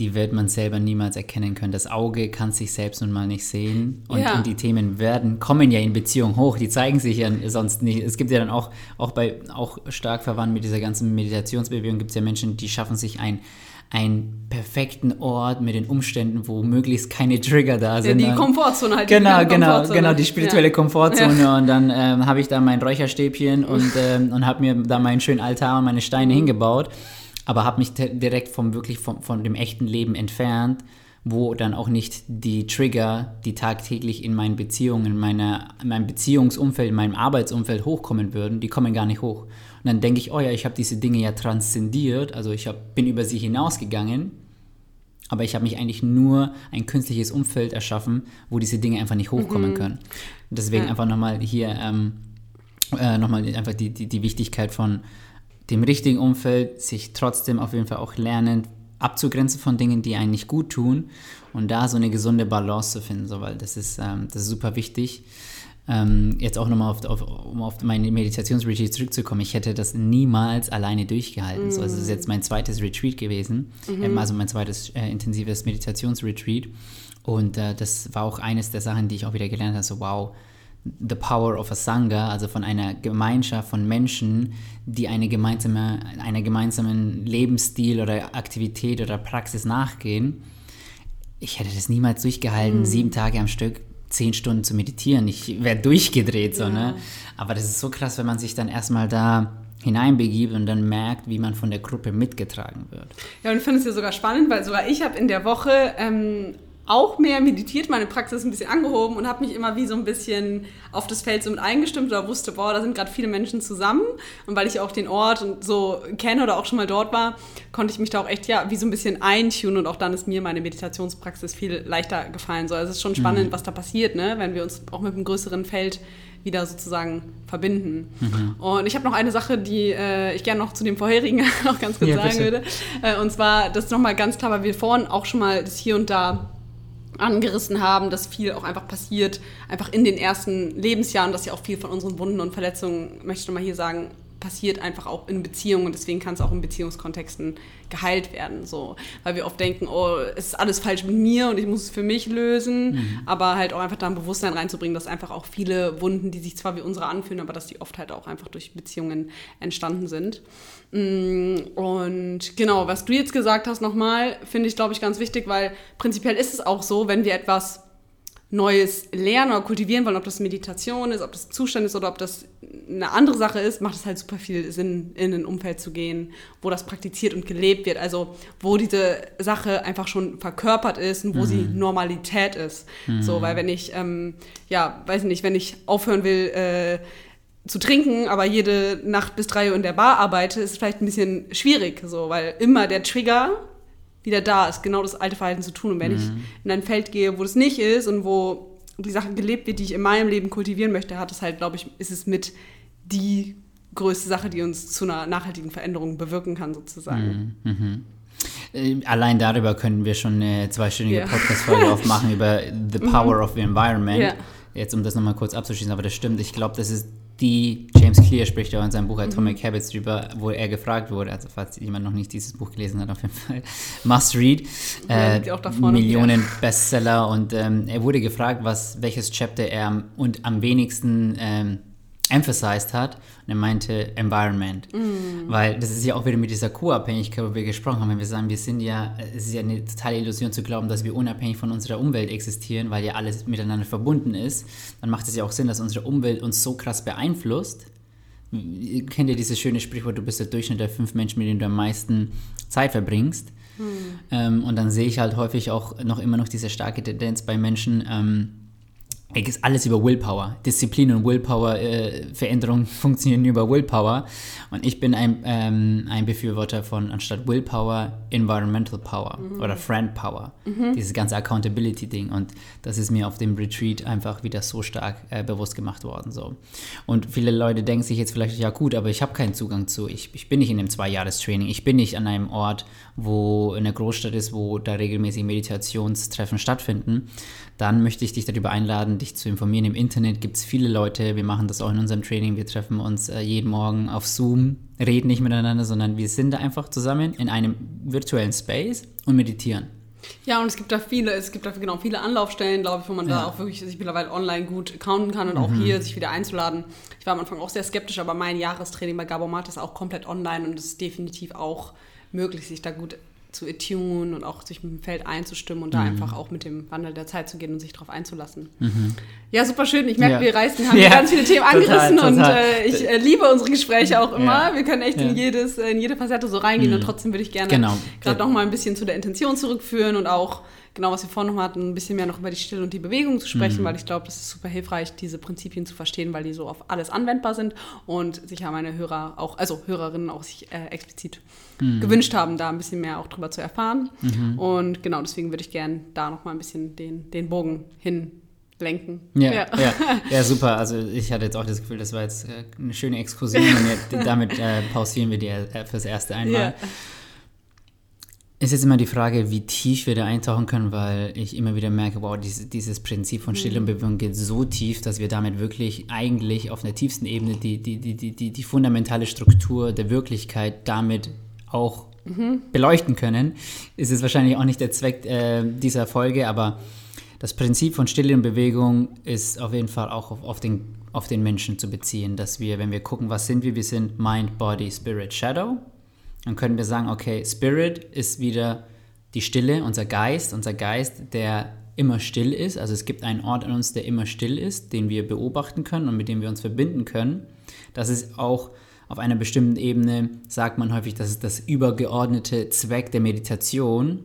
die wird man selber niemals erkennen können. Das Auge kann sich selbst nun mal nicht sehen. Und, ja. und, die Themen werden, kommen ja in Beziehung hoch. Die zeigen sich ja sonst nicht. Es gibt ja dann auch, auch bei, auch stark verwandt mit dieser ganzen Meditationsbewegung, gibt es ja Menschen, die schaffen sich ein, einen perfekten Ort mit den Umständen, wo möglichst keine Trigger da sind. Ja, die Komfortzone halt. Genau, genau, genau, die spirituelle ja. Komfortzone. Ja. Und dann ähm, habe ich da mein Räucherstäbchen und, ähm, und habe mir da meinen schönen Altar und meine Steine mhm. hingebaut aber habe mich direkt vom wirklich vom, von dem echten Leben entfernt, wo dann auch nicht die Trigger, die tagtäglich in meinen Beziehungen, in, meiner, in meinem Beziehungsumfeld, in meinem Arbeitsumfeld hochkommen würden, die kommen gar nicht hoch. Und dann denke ich, oh ja, ich habe diese Dinge ja transzendiert, also ich hab, bin über sie hinausgegangen, aber ich habe mich eigentlich nur ein künstliches Umfeld erschaffen, wo diese Dinge einfach nicht hochkommen mhm. können. Deswegen ja. einfach nochmal hier ähm, äh, nochmal einfach die, die, die Wichtigkeit von dem richtigen Umfeld sich trotzdem auf jeden Fall auch lernen, abzugrenzen von Dingen, die einen nicht gut tun und da so eine gesunde Balance zu finden, so, weil das ist, ähm, das ist super wichtig. Ähm, jetzt auch nochmal auf, auf, um auf meine Meditationsretreat zurückzukommen, ich hätte das niemals alleine durchgehalten. Mm. So, also es ist jetzt mein zweites Retreat gewesen, mm -hmm. also mein zweites äh, intensives Meditationsretreat. Und äh, das war auch eines der Sachen, die ich auch wieder gelernt habe, so wow, the power of a Sangha, also von einer Gemeinschaft von Menschen, die eine gemeinsame, einer gemeinsamen Lebensstil oder Aktivität oder Praxis nachgehen. Ich hätte das niemals durchgehalten, mhm. sieben Tage am Stück zehn Stunden zu meditieren. Ich wäre durchgedreht, so, ne? ja. ne? Aber das ist so krass, wenn man sich dann erstmal da hineinbegibt und dann merkt, wie man von der Gruppe mitgetragen wird. Ja, und ich finde es ja sogar spannend, weil sogar ich habe in der Woche ähm, auch mehr meditiert, meine Praxis ein bisschen angehoben und habe mich immer wie so ein bisschen auf das Feld so mit eingestimmt oder wusste, boah, da sind gerade viele Menschen zusammen. Und weil ich auch den Ort und so kenne oder auch schon mal dort war, konnte ich mich da auch echt ja wie so ein bisschen eintunen und auch dann ist mir meine Meditationspraxis viel leichter gefallen. So, also es ist schon spannend, mhm. was da passiert, ne? wenn wir uns auch mit einem größeren Feld wieder sozusagen verbinden. Mhm. Und ich habe noch eine Sache, die äh, ich gerne noch zu dem vorherigen noch ganz kurz ja, sagen bitte. würde. Äh, und zwar, das nochmal ganz klar, weil wir vorhin auch schon mal das hier und da angerissen haben, dass viel auch einfach passiert, einfach in den ersten Lebensjahren, dass ja auch viel von unseren Wunden und Verletzungen, möchte ich mal hier sagen, passiert einfach auch in Beziehungen und deswegen kann es auch in Beziehungskontexten geheilt werden, so, weil wir oft denken, oh, es ist alles falsch mit mir und ich muss es für mich lösen, mhm. aber halt auch einfach da ein Bewusstsein reinzubringen, dass einfach auch viele Wunden, die sich zwar wie unsere anfühlen, aber dass die oft halt auch einfach durch Beziehungen entstanden sind. Mm, und genau, was du jetzt gesagt hast nochmal, finde ich, glaube ich, ganz wichtig, weil prinzipiell ist es auch so, wenn wir etwas Neues lernen oder kultivieren wollen, ob das Meditation ist, ob das Zustand ist oder ob das eine andere Sache ist, macht es halt super viel Sinn, in ein Umfeld zu gehen, wo das praktiziert und gelebt wird. Also wo diese Sache einfach schon verkörpert ist und wo mhm. sie Normalität ist. Mhm. So, weil wenn ich, ähm, ja, weiß nicht, wenn ich aufhören will, äh, zu trinken, aber jede Nacht bis drei Uhr in der Bar arbeite, ist vielleicht ein bisschen schwierig, so, weil immer der Trigger wieder da ist, genau das alte Verhalten zu tun. Und wenn mhm. ich in ein Feld gehe, wo das nicht ist und wo die Sache gelebt wird, die ich in meinem Leben kultivieren möchte, hat es halt, glaube ich, ist es mit die größte Sache, die uns zu einer nachhaltigen Veränderung bewirken kann, sozusagen. Mhm. Mhm. Äh, allein darüber können wir schon eine zweistündige yeah. Podcast-Folge aufmachen über The Power mhm. of the Environment. Yeah. Jetzt, um das nochmal kurz abzuschließen, aber das stimmt. Ich glaube, das ist die James Clear spricht ja in seinem Buch Atomic mhm. Habits drüber, wo er gefragt wurde, also falls jemand noch nicht dieses Buch gelesen hat, auf jeden Fall, must read, äh, Millionen Bestseller und ähm, er wurde gefragt, was, welches Chapter er und am wenigsten ähm, emphasized hat. Und er meinte Environment. Mm. Weil das ist ja auch wieder mit dieser Co-Abhängigkeit, wo wir gesprochen haben. Wenn wir sagen, wir sind ja, es ist ja eine totale Illusion zu glauben, dass wir unabhängig von unserer Umwelt existieren, weil ja alles miteinander verbunden ist, dann macht es ja auch Sinn, dass unsere Umwelt uns so krass beeinflusst. Kennt ihr dieses schöne Sprichwort, du bist der Durchschnitt der fünf Menschen, mit denen du am meisten Zeit verbringst? Mm. Ähm, und dann sehe ich halt häufig auch noch immer noch diese starke Tendenz bei Menschen, ähm, ist alles über Willpower. Disziplin und Willpower, äh, Veränderungen funktionieren über Willpower. Und ich bin ein, ähm, ein Befürworter von anstatt Willpower, Environmental Power mhm. oder Friend Power. Mhm. Dieses ganze Accountability-Ding. Und das ist mir auf dem Retreat einfach wieder so stark äh, bewusst gemacht worden. So. Und viele Leute denken sich jetzt vielleicht, ja gut, aber ich habe keinen Zugang zu. Ich, ich bin nicht in einem Zwei-Jahres-Training. Ich bin nicht an einem Ort, wo in der Großstadt ist, wo da regelmäßig Meditationstreffen stattfinden dann möchte ich dich darüber einladen, dich zu informieren. Im Internet gibt es viele Leute, wir machen das auch in unserem Training, wir treffen uns äh, jeden Morgen auf Zoom, reden nicht miteinander, sondern wir sind da einfach zusammen in einem virtuellen Space und meditieren. Ja, und es gibt da viele, es gibt da genau viele Anlaufstellen, glaube ich, wo man ja. da auch wirklich sich mittlerweile online gut accounten kann und mhm. auch hier sich wieder einzuladen. Ich war am Anfang auch sehr skeptisch, aber mein Jahrestraining bei Gabomat ist auch komplett online und es ist definitiv auch möglich, sich da gut zu attune und auch sich mit dem Feld einzustimmen und da mhm. einfach auch mit dem Wandel der Zeit zu gehen und sich darauf einzulassen. Mhm. Ja, super schön. Ich merke, ja. wir reißen, haben ja. ganz viele Themen angerissen total, total. und äh, ich äh, liebe unsere Gespräche auch immer. Ja. Wir können echt in, jedes, in jede Facette so reingehen mhm. und trotzdem würde ich gerne genau. gerade noch mal ein bisschen zu der Intention zurückführen und auch genau, was wir vorhin noch hatten, ein bisschen mehr noch über die Stille und die Bewegung zu sprechen, mhm. weil ich glaube, das ist super hilfreich, diese Prinzipien zu verstehen, weil die so auf alles anwendbar sind und sich ja meine Hörer auch, also Hörerinnen auch sich äh, explizit mhm. gewünscht haben, da ein bisschen mehr auch drüber zu erfahren. Mhm. Und genau, deswegen würde ich gerne da noch mal ein bisschen den, den Bogen hin lenken. Ja, ja. Ja, ja. super. Also ich hatte jetzt auch das Gefühl, das war jetzt äh, eine schöne Exkursion und jetzt, damit äh, pausieren wir die äh, fürs erste einmal. Ja. Es ist immer die Frage, wie tief wir da eintauchen können, weil ich immer wieder merke, wow, dieses, dieses Prinzip von Stille und mhm. Bewegung geht so tief, dass wir damit wirklich eigentlich auf der tiefsten Ebene die, die, die, die, die, die fundamentale Struktur der Wirklichkeit damit auch mhm. beleuchten können. Es ist wahrscheinlich auch nicht der Zweck äh, dieser Folge, aber das Prinzip von Stille und Bewegung ist auf jeden Fall auch auf, auf, den, auf den Menschen zu beziehen, dass wir, wenn wir gucken, was sind wir, wir sind Mind, Body, Spirit, Shadow, dann können wir sagen, okay, Spirit ist wieder die Stille, unser Geist, unser Geist, der immer still ist. Also es gibt einen Ort in uns, der immer still ist, den wir beobachten können und mit dem wir uns verbinden können. Das ist auch auf einer bestimmten Ebene, sagt man häufig, das ist das übergeordnete Zweck der Meditation.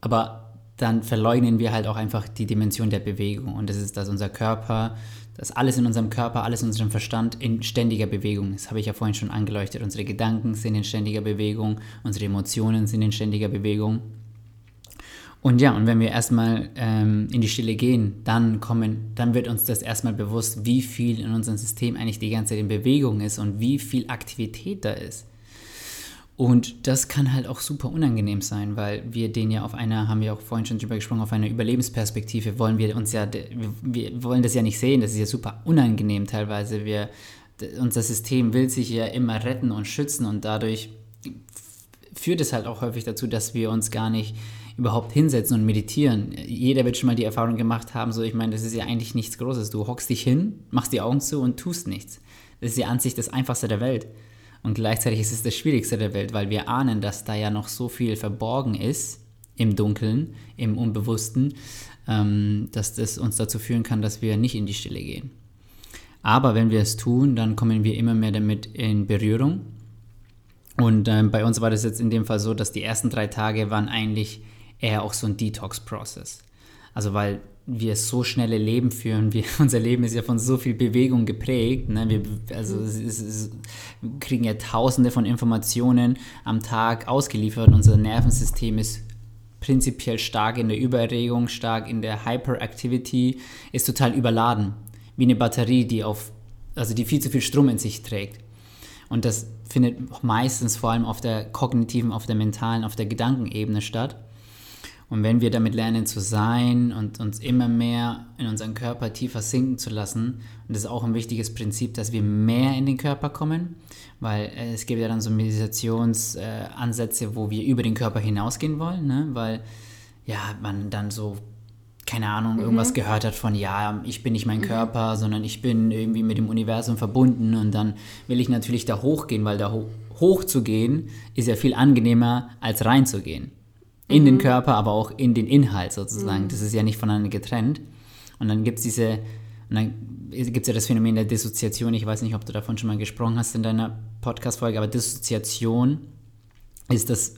Aber dann verleugnen wir halt auch einfach die Dimension der Bewegung. Und das ist, dass unser Körper, dass alles in unserem Körper, alles in unserem Verstand in ständiger Bewegung ist. Habe ich ja vorhin schon angeleuchtet. Unsere Gedanken sind in ständiger Bewegung, unsere Emotionen sind in ständiger Bewegung. Und ja, und wenn wir erstmal ähm, in die Stille gehen, dann kommen, dann wird uns das erstmal bewusst, wie viel in unserem System eigentlich die ganze Zeit in Bewegung ist und wie viel Aktivität da ist. Und das kann halt auch super unangenehm sein, weil wir den ja auf einer, haben wir auch vorhin schon drüber gesprochen, auf einer Überlebensperspektive wollen wir uns ja, wir wollen das ja nicht sehen, das ist ja super unangenehm teilweise. Wir, unser System will sich ja immer retten und schützen und dadurch führt es halt auch häufig dazu, dass wir uns gar nicht überhaupt hinsetzen und meditieren. Jeder wird schon mal die Erfahrung gemacht haben, so ich meine, das ist ja eigentlich nichts Großes. Du hockst dich hin, machst die Augen zu und tust nichts. Das ist ja an sich das Einfachste der Welt. Und gleichzeitig ist es das Schwierigste der Welt, weil wir ahnen, dass da ja noch so viel verborgen ist im Dunkeln, im Unbewussten, ähm, dass das uns dazu führen kann, dass wir nicht in die Stille gehen. Aber wenn wir es tun, dann kommen wir immer mehr damit in Berührung. Und ähm, bei uns war das jetzt in dem Fall so, dass die ersten drei Tage waren eigentlich eher auch so ein Detox-Prozess. Also weil wir so schnelle Leben führen, wir, unser Leben ist ja von so viel Bewegung geprägt. Ne? Wir, also es, es, wir kriegen ja tausende von Informationen am Tag ausgeliefert. Unser Nervensystem ist prinzipiell stark in der Übererregung, stark in der Hyperactivity, ist total überladen. Wie eine Batterie, die auf, also die viel zu viel Strom in sich trägt. Und das findet meistens vor allem auf der kognitiven, auf der mentalen, auf der Gedankenebene statt. Und wenn wir damit lernen zu sein und uns immer mehr in unseren Körper tiefer sinken zu lassen, und das ist auch ein wichtiges Prinzip, dass wir mehr in den Körper kommen, weil äh, es gibt ja dann so Meditationsansätze, äh, wo wir über den Körper hinausgehen wollen, ne? weil ja, man dann so, keine Ahnung, irgendwas mhm. gehört hat von, ja, ich bin nicht mein mhm. Körper, sondern ich bin irgendwie mit dem Universum verbunden und dann will ich natürlich da hochgehen, weil da ho hoch zu gehen ist ja viel angenehmer als reinzugehen in mhm. den Körper, aber auch in den Inhalt sozusagen. Mhm. Das ist ja nicht voneinander getrennt. Und dann gibt es diese, und dann gibt es ja das Phänomen der Dissoziation. Ich weiß nicht, ob du davon schon mal gesprochen hast in deiner Podcast-Folge, aber Dissoziation ist das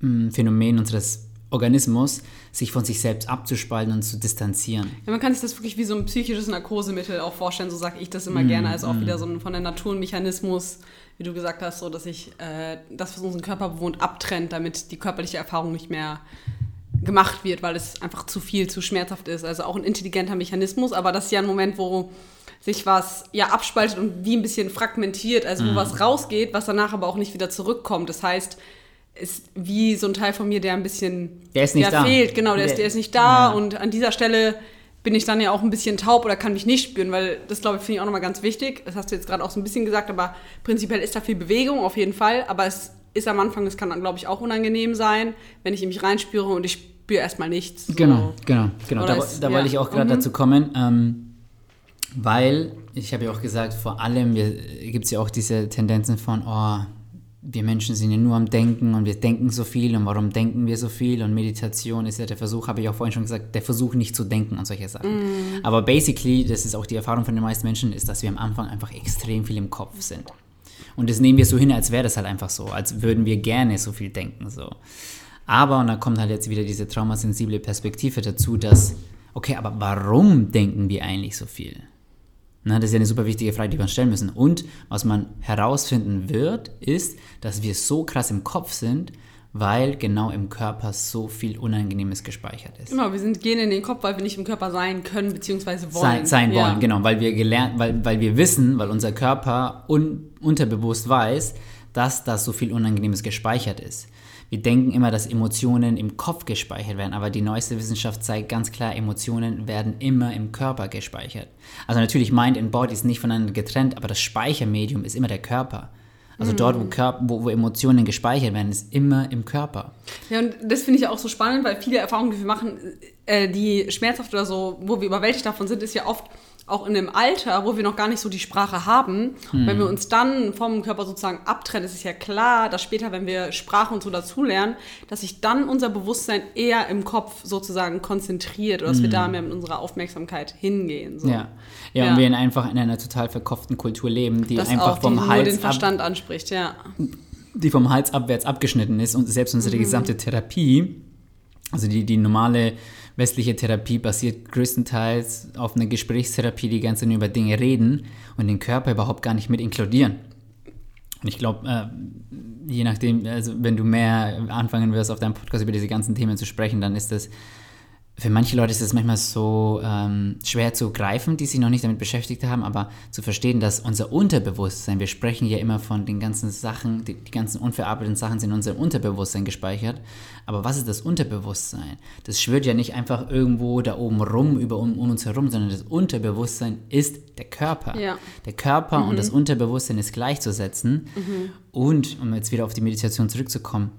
mm, Phänomen unseres Organismus, sich von sich selbst abzuspalten und zu distanzieren. Ja, man kann sich das wirklich wie so ein psychisches Narkosemittel auch vorstellen, so sage ich das immer mm, gerne, als auch mm. wieder so ein von der Natur ein Mechanismus, wie du gesagt hast, so dass sich äh, das, was unseren Körper bewohnt, abtrennt, damit die körperliche Erfahrung nicht mehr gemacht wird, weil es einfach zu viel, zu schmerzhaft ist. Also auch ein intelligenter Mechanismus, aber das ist ja ein Moment, wo sich was ja abspaltet und wie ein bisschen fragmentiert, also wo mm. was rausgeht, was danach aber auch nicht wieder zurückkommt. Das heißt, ist wie so ein Teil von mir, der ein bisschen der ist nicht der da. fehlt, genau, der, der, ist, der ist nicht da ja. und an dieser Stelle bin ich dann ja auch ein bisschen taub oder kann mich nicht spüren, weil das glaube ich finde ich auch nochmal ganz wichtig. Das hast du jetzt gerade auch so ein bisschen gesagt, aber prinzipiell ist da viel Bewegung auf jeden Fall, aber es ist am Anfang, es kann dann glaube ich auch unangenehm sein, wenn ich in mich reinspüre und ich spüre erstmal nichts. So. Genau, genau, genau. Da, ist, da ja. wollte ich auch gerade mhm. dazu kommen, ähm, weil ich habe ja auch gesagt, vor allem gibt es ja auch diese Tendenzen von, oh, wir Menschen sind ja nur am Denken und wir denken so viel und warum denken wir so viel und Meditation ist ja der Versuch, habe ich auch vorhin schon gesagt, der Versuch nicht zu denken und solche Sachen. Mm. Aber basically, das ist auch die Erfahrung von den meisten Menschen, ist, dass wir am Anfang einfach extrem viel im Kopf sind. Und das nehmen wir so hin, als wäre das halt einfach so, als würden wir gerne so viel denken. So. Aber, und da kommt halt jetzt wieder diese traumasensible Perspektive dazu, dass, okay, aber warum denken wir eigentlich so viel? Na, das ist ja eine super wichtige Frage, die wir uns stellen müssen. Und was man herausfinden wird, ist, dass wir so krass im Kopf sind, weil genau im Körper so viel Unangenehmes gespeichert ist. Genau, wir sind, gehen in den Kopf, weil wir nicht im Körper sein können, beziehungsweise wollen. Sein, sein ja. wollen, genau, weil wir gelernt, weil, weil wir wissen, weil unser Körper un, unterbewusst weiß, dass da so viel Unangenehmes gespeichert ist. Wir denken immer, dass Emotionen im Kopf gespeichert werden, aber die neueste Wissenschaft zeigt ganz klar, Emotionen werden immer im Körper gespeichert. Also natürlich Mind and Body ist nicht voneinander getrennt, aber das Speichermedium ist immer der Körper. Also dort, wo, Körper, wo, wo Emotionen gespeichert werden, ist immer im Körper. Ja, und das finde ich auch so spannend, weil viele Erfahrungen, die wir machen, äh, die schmerzhaft oder so, wo wir überwältigt davon sind, ist ja oft auch in einem Alter, wo wir noch gar nicht so die Sprache haben, hm. wenn wir uns dann vom Körper sozusagen abtrennen, ist es ja klar, dass später, wenn wir Sprache und so dazulernen, dass sich dann unser Bewusstsein eher im Kopf sozusagen konzentriert oder dass hm. wir da mehr mit unserer Aufmerksamkeit hingehen. So. Ja. ja. ja, und wir einfach in einer total verkopften Kultur leben, die das einfach auch, vom die Hals nur den Verstand ab, anspricht, ja. Die vom Hals abwärts abgeschnitten ist und selbst unsere mhm. gesamte Therapie, also die, die normale westliche Therapie basiert größtenteils auf einer Gesprächstherapie, die ganz über Dinge reden und den Körper überhaupt gar nicht mit inkludieren. Und ich glaube, äh, je nachdem, also wenn du mehr anfangen wirst, auf deinem Podcast über diese ganzen Themen zu sprechen, dann ist das für manche Leute ist es manchmal so ähm, schwer zu greifen, die sich noch nicht damit beschäftigt haben, aber zu verstehen, dass unser Unterbewusstsein, wir sprechen ja immer von den ganzen Sachen, die, die ganzen unverarbeiteten Sachen sind in unserem Unterbewusstsein gespeichert. Aber was ist das Unterbewusstsein? Das schwirrt ja nicht einfach irgendwo da oben rum, über um, um uns herum, sondern das Unterbewusstsein ist der Körper. Ja. Der Körper mhm. und das Unterbewusstsein ist gleichzusetzen. Mhm. Und, um jetzt wieder auf die Meditation zurückzukommen,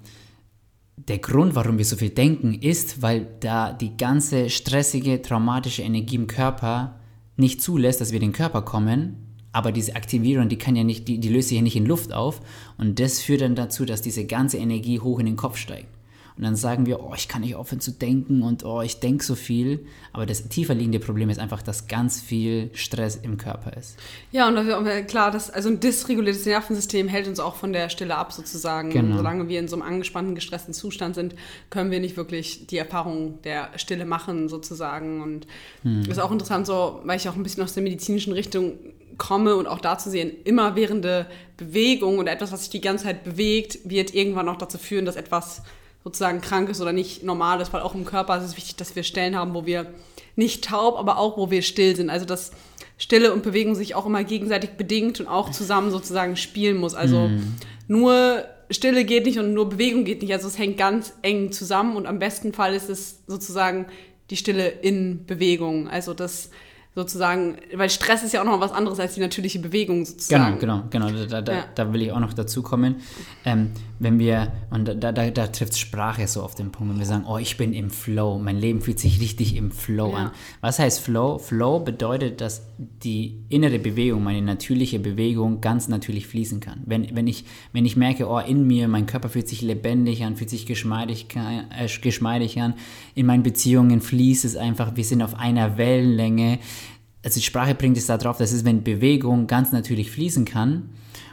der Grund, warum wir so viel denken, ist, weil da die ganze stressige, traumatische Energie im Körper nicht zulässt, dass wir in den Körper kommen. Aber diese Aktivierung, die kann ja nicht, die, die löst sich ja nicht in Luft auf. Und das führt dann dazu, dass diese ganze Energie hoch in den Kopf steigt. Und dann sagen wir, oh, ich kann nicht aufhören zu denken und oh, ich denke so viel. Aber das tiefer liegende Problem ist einfach, dass ganz viel Stress im Körper ist. Ja, und klar, das, also ein dysreguliertes Nervensystem hält uns auch von der Stille ab, sozusagen. Genau. Solange wir in so einem angespannten, gestressten Zustand sind, können wir nicht wirklich die Erfahrung der Stille machen, sozusagen. Und hm. ist auch interessant, so, weil ich auch ein bisschen aus der medizinischen Richtung komme und auch da zu sehen, immerwährende Bewegung oder etwas, was sich die ganze Zeit bewegt, wird irgendwann auch dazu führen, dass etwas sozusagen krank ist oder nicht normal ist, weil auch im Körper ist es wichtig, dass wir Stellen haben, wo wir nicht taub, aber auch wo wir still sind. Also dass Stille und Bewegung sich auch immer gegenseitig bedingt und auch zusammen sozusagen spielen muss. Also mm. nur Stille geht nicht und nur Bewegung geht nicht. Also es hängt ganz eng zusammen und am besten Fall ist es sozusagen die Stille in Bewegung. Also das sozusagen, weil Stress ist ja auch noch was anderes als die natürliche Bewegung sozusagen. Genau, genau, genau. Da, da, ja. da will ich auch noch dazu kommen. Ähm, wenn wir, und da, da, da trifft Sprache so auf den Punkt, wenn wir sagen, oh, ich bin im Flow, mein Leben fühlt sich richtig im Flow ja. an. Was heißt Flow? Flow bedeutet, dass die innere Bewegung, meine natürliche Bewegung ganz natürlich fließen kann. Wenn, wenn, ich, wenn ich merke, oh, in mir, mein Körper fühlt sich lebendig an, fühlt sich geschmeidig, äh, geschmeidig an, in meinen Beziehungen fließt es einfach, wir sind auf einer Wellenlänge, also die Sprache bringt es darauf, dass es, wenn Bewegung ganz natürlich fließen kann,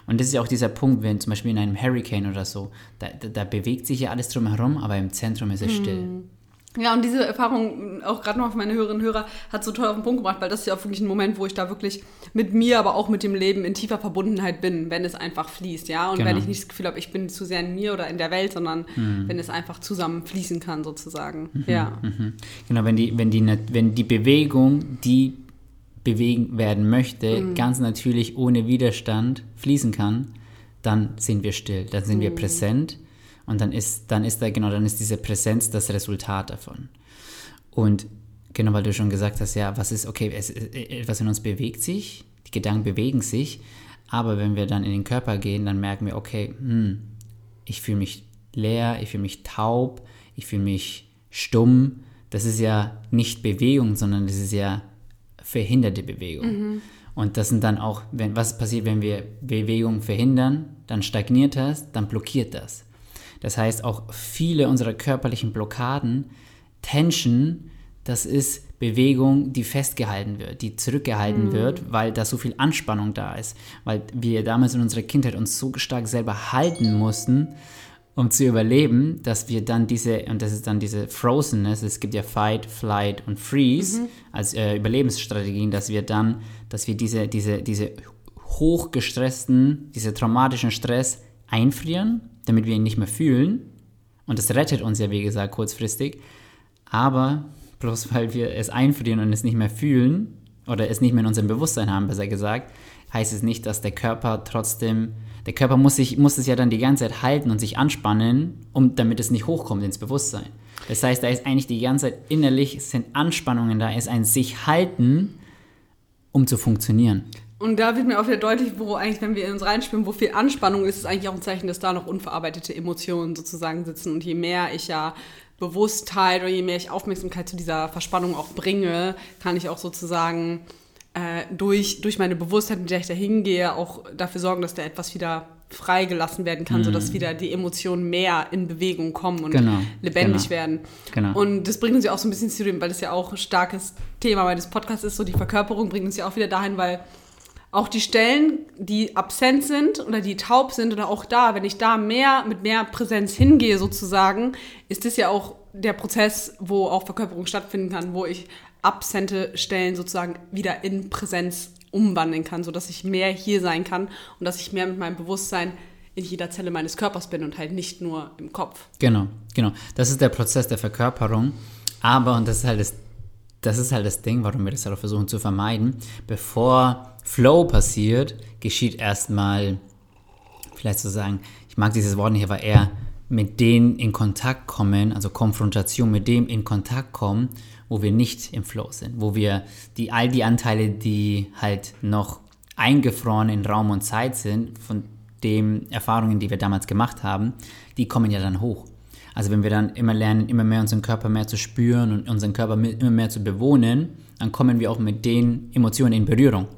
und das ist ja auch dieser Punkt, wenn zum Beispiel in einem Hurricane oder so, da, da, da bewegt sich ja alles drumherum, aber im Zentrum ist es still. Hm. Ja, und diese Erfahrung, auch gerade noch für meine Hörerinnen und Hörer, hat so toll auf den Punkt gebracht, weil das ist ja auch wirklich ein Moment, wo ich da wirklich mit mir, aber auch mit dem Leben in tiefer Verbundenheit bin, wenn es einfach fließt, ja. Und genau. wenn ich nicht das Gefühl habe, ich bin zu sehr in mir oder in der Welt, sondern mhm. wenn es einfach zusammen fließen kann, sozusagen. Mhm, ja. Mhm. Genau, wenn die, wenn die, wenn die Bewegung, die bewegen werden möchte, mhm. ganz natürlich ohne Widerstand fließen kann, dann sind wir still, dann sind mhm. wir präsent und dann ist, dann ist da, genau, dann ist diese Präsenz das Resultat davon. Und genau, weil du schon gesagt hast, ja, was ist, okay, es, etwas in uns bewegt sich, die Gedanken bewegen sich, aber wenn wir dann in den Körper gehen, dann merken wir, okay, hm, ich fühle mich leer, ich fühle mich taub, ich fühle mich stumm. Das ist ja nicht Bewegung, sondern das ist ja verhinderte Bewegung. Mhm. Und das sind dann auch, wenn, was passiert, wenn wir Bewegung verhindern, dann stagniert das, dann blockiert das. Das heißt, auch viele unserer körperlichen Blockaden, Tension, das ist Bewegung, die festgehalten wird, die zurückgehalten mhm. wird, weil da so viel Anspannung da ist. Weil wir damals in unserer Kindheit uns so stark selber halten mussten, um zu überleben, dass wir dann diese, und das ist dann diese Frozenness, es gibt ja Fight, Flight und Freeze mhm. als äh, Überlebensstrategien, dass wir dann, dass wir diese, diese, diese hochgestressten, diese traumatischen Stress einfrieren, damit wir ihn nicht mehr fühlen. Und das rettet uns ja, wie gesagt, kurzfristig. Aber bloß weil wir es einfrieren und es nicht mehr fühlen, oder es nicht mehr in unserem Bewusstsein haben, besser gesagt, heißt es nicht, dass der Körper trotzdem der Körper muss, sich, muss es ja dann die ganze Zeit halten und sich anspannen, um, damit es nicht hochkommt ins Bewusstsein. Das heißt, da ist eigentlich die ganze Zeit innerlich, sind Anspannungen da, ist ein sich halten, um zu funktionieren. Und da wird mir auch wieder deutlich, wo eigentlich, wenn wir in uns reinspüren, wo viel Anspannung ist, ist eigentlich auch ein Zeichen, dass da noch unverarbeitete Emotionen sozusagen sitzen. Und je mehr ich ja Bewusstheit oder je mehr ich Aufmerksamkeit zu dieser Verspannung auch bringe, kann ich auch sozusagen äh, durch, durch meine Bewusstheit, mit der ich da hingehe, auch dafür sorgen, dass da etwas wieder freigelassen werden kann, mhm. sodass wieder die Emotionen mehr in Bewegung kommen und genau. lebendig genau. werden. Genau. Und das bringt uns ja auch so ein bisschen zu dem, weil das ja auch ein starkes Thema meines Podcasts ist, so die Verkörperung bringt uns ja auch wieder dahin, weil auch die Stellen, die absent sind oder die taub sind oder auch da, wenn ich da mehr mit mehr Präsenz hingehe sozusagen, ist das ja auch der Prozess, wo auch Verkörperung stattfinden kann, wo ich absente Stellen sozusagen wieder in Präsenz umwandeln kann, sodass ich mehr hier sein kann und dass ich mehr mit meinem Bewusstsein in jeder Zelle meines Körpers bin und halt nicht nur im Kopf. Genau, genau. Das ist der Prozess der Verkörperung. Aber, und das ist halt das, das ist halt das Ding, warum wir das halt auch versuchen zu vermeiden, bevor Flow passiert, geschieht erstmal, vielleicht zu sagen, ich mag dieses Wort nicht, aber eher mit denen in Kontakt kommen, also Konfrontation mit dem in Kontakt kommen, wo wir nicht im Flow sind, wo wir die, all die Anteile, die halt noch eingefroren in Raum und Zeit sind, von den Erfahrungen, die wir damals gemacht haben, die kommen ja dann hoch. Also wenn wir dann immer lernen, immer mehr unseren Körper mehr zu spüren und unseren Körper immer mehr zu bewohnen, dann kommen wir auch mit den Emotionen in Berührung.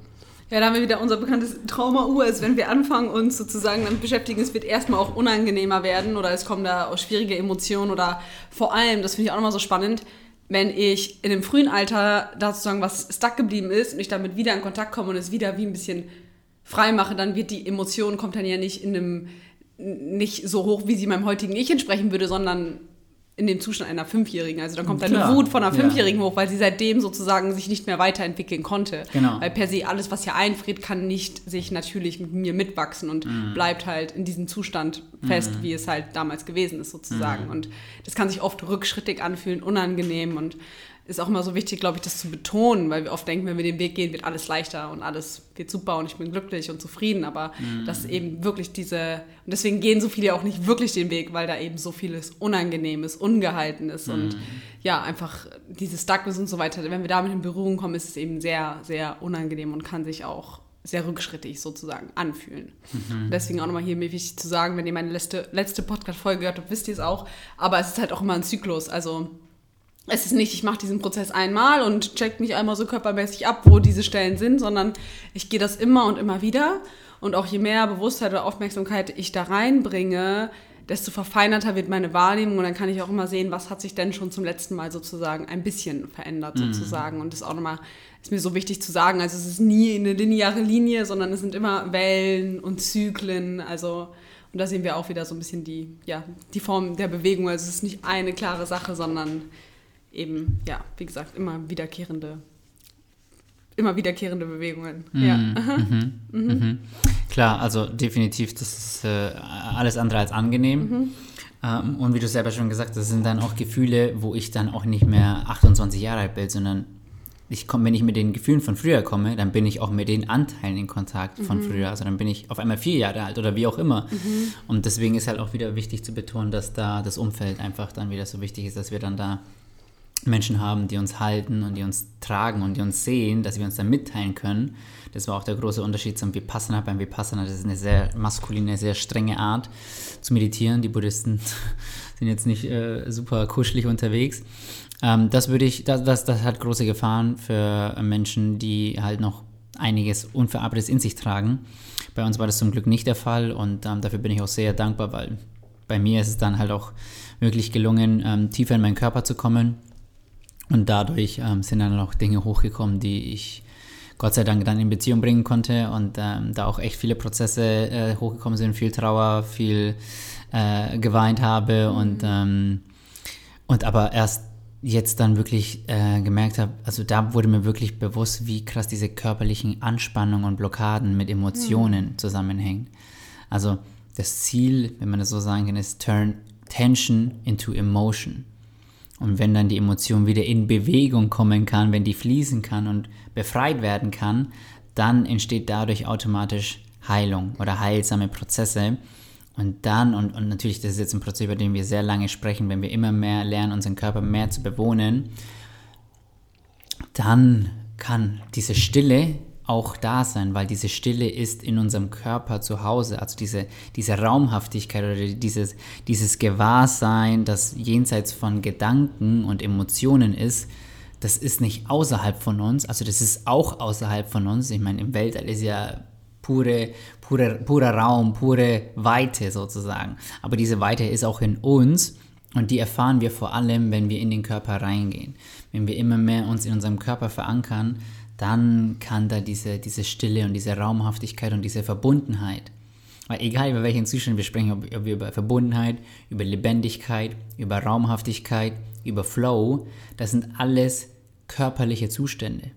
Ja, da haben wir wieder unser bekanntes Trauma-Ur, ist, wenn wir anfangen, uns sozusagen damit beschäftigen, es wird erstmal auch unangenehmer werden oder es kommen da auch schwierige Emotionen oder vor allem, das finde ich auch nochmal so spannend, wenn ich in dem frühen Alter da sozusagen was stuck geblieben ist und ich damit wieder in Kontakt komme und es wieder wie ein bisschen frei mache, dann wird die Emotion, kommt dann ja nicht in einem, nicht so hoch, wie sie meinem heutigen Ich entsprechen würde, sondern in dem Zustand einer Fünfjährigen. Also dann kommt eine Wut von einer Fünfjährigen ja. hoch, weil sie seitdem sozusagen sich nicht mehr weiterentwickeln konnte. Genau. Weil per se alles, was hier einfriert, kann nicht sich natürlich mit mir mitwachsen und mhm. bleibt halt in diesem Zustand fest, mhm. wie es halt damals gewesen ist sozusagen. Mhm. Und das kann sich oft rückschrittig anfühlen, unangenehm und ist auch immer so wichtig, glaube ich, das zu betonen, weil wir oft denken, wenn wir den Weg gehen, wird alles leichter und alles wird super und ich bin glücklich und zufrieden. Aber mhm. dass eben wirklich diese, und deswegen gehen so viele auch nicht wirklich den Weg, weil da eben so vieles Unangenehmes, Ungehaltenes mhm. und ja, einfach dieses Stuckness und so weiter. Wenn wir damit in Berührung kommen, ist es eben sehr, sehr unangenehm und kann sich auch sehr rückschrittig sozusagen anfühlen. Mhm. Deswegen auch nochmal hier mir wichtig zu sagen, wenn ihr meine letzte, letzte Podcast-Folge gehört habt, wisst ihr es auch. Aber es ist halt auch immer ein Zyklus. Also es ist nicht, ich mache diesen Prozess einmal und check mich einmal so körpermäßig ab, wo diese Stellen sind, sondern ich gehe das immer und immer wieder. Und auch je mehr Bewusstheit oder Aufmerksamkeit ich da reinbringe, desto verfeinerter wird meine Wahrnehmung und dann kann ich auch immer sehen, was hat sich denn schon zum letzten Mal sozusagen ein bisschen verändert mhm. sozusagen. Und das ist auch nochmal, ist mir so wichtig zu sagen, also es ist nie eine lineare Linie, sondern es sind immer Wellen und Zyklen, also und da sehen wir auch wieder so ein bisschen die, ja, die Form der Bewegung. Also es ist nicht eine klare Sache, sondern eben, ja, wie gesagt, immer wiederkehrende, immer wiederkehrende Bewegungen. Mhm. Ja. Mhm. Mhm. mhm. Klar, also definitiv, das ist äh, alles andere als angenehm. Mhm. Ähm, und wie du selber schon gesagt hast, das sind dann auch Gefühle, wo ich dann auch nicht mehr 28 Jahre alt bin, sondern ich komm, wenn ich mit den Gefühlen von früher komme, dann bin ich auch mit den Anteilen in Kontakt von mhm. früher. Also dann bin ich auf einmal vier Jahre alt oder wie auch immer. Mhm. Und deswegen ist halt auch wieder wichtig zu betonen, dass da das Umfeld einfach dann wieder so wichtig ist, dass wir dann da Menschen haben, die uns halten und die uns tragen und die uns sehen, dass wir uns dann mitteilen können. Das war auch der große Unterschied zum Vipassana. Beim Vipassana, das ist eine sehr maskuline, sehr strenge Art zu meditieren. Die Buddhisten sind jetzt nicht äh, super kuschelig unterwegs. Ähm, das würde ich, das, das, das hat große Gefahren für Menschen, die halt noch einiges Unverarbeitetes in sich tragen. Bei uns war das zum Glück nicht der Fall und ähm, dafür bin ich auch sehr dankbar, weil bei mir ist es dann halt auch wirklich gelungen, ähm, tiefer in meinen Körper zu kommen und dadurch ähm, sind dann auch Dinge hochgekommen, die ich Gott sei Dank dann in Beziehung bringen konnte und ähm, da auch echt viele Prozesse äh, hochgekommen sind, viel Trauer, viel äh, geweint habe mhm. und, ähm, und aber erst jetzt dann wirklich äh, gemerkt habe, also da wurde mir wirklich bewusst, wie krass diese körperlichen Anspannungen und Blockaden mit Emotionen mhm. zusammenhängen. Also das Ziel, wenn man das so sagen kann, ist turn tension into emotion. Und wenn dann die Emotion wieder in Bewegung kommen kann, wenn die fließen kann und befreit werden kann, dann entsteht dadurch automatisch Heilung oder heilsame Prozesse. Und dann, und, und natürlich, das ist jetzt ein Prozess, über den wir sehr lange sprechen, wenn wir immer mehr lernen, unseren Körper mehr zu bewohnen, dann kann diese Stille, auch da sein, weil diese Stille ist in unserem Körper zu Hause. Also diese, diese Raumhaftigkeit oder dieses, dieses Gewahrsein, das jenseits von Gedanken und Emotionen ist, das ist nicht außerhalb von uns, also das ist auch außerhalb von uns. Ich meine, im Weltall ist ja pure, pure, purer Raum, pure Weite sozusagen. Aber diese Weite ist auch in uns und die erfahren wir vor allem, wenn wir in den Körper reingehen. Wenn wir immer mehr uns in unserem Körper verankern, dann kann da diese, diese Stille und diese Raumhaftigkeit und diese Verbundenheit, weil egal über welchen Zustand wir sprechen, ob, ob wir über Verbundenheit, über Lebendigkeit, über Raumhaftigkeit, über Flow, das sind alles körperliche Zustände.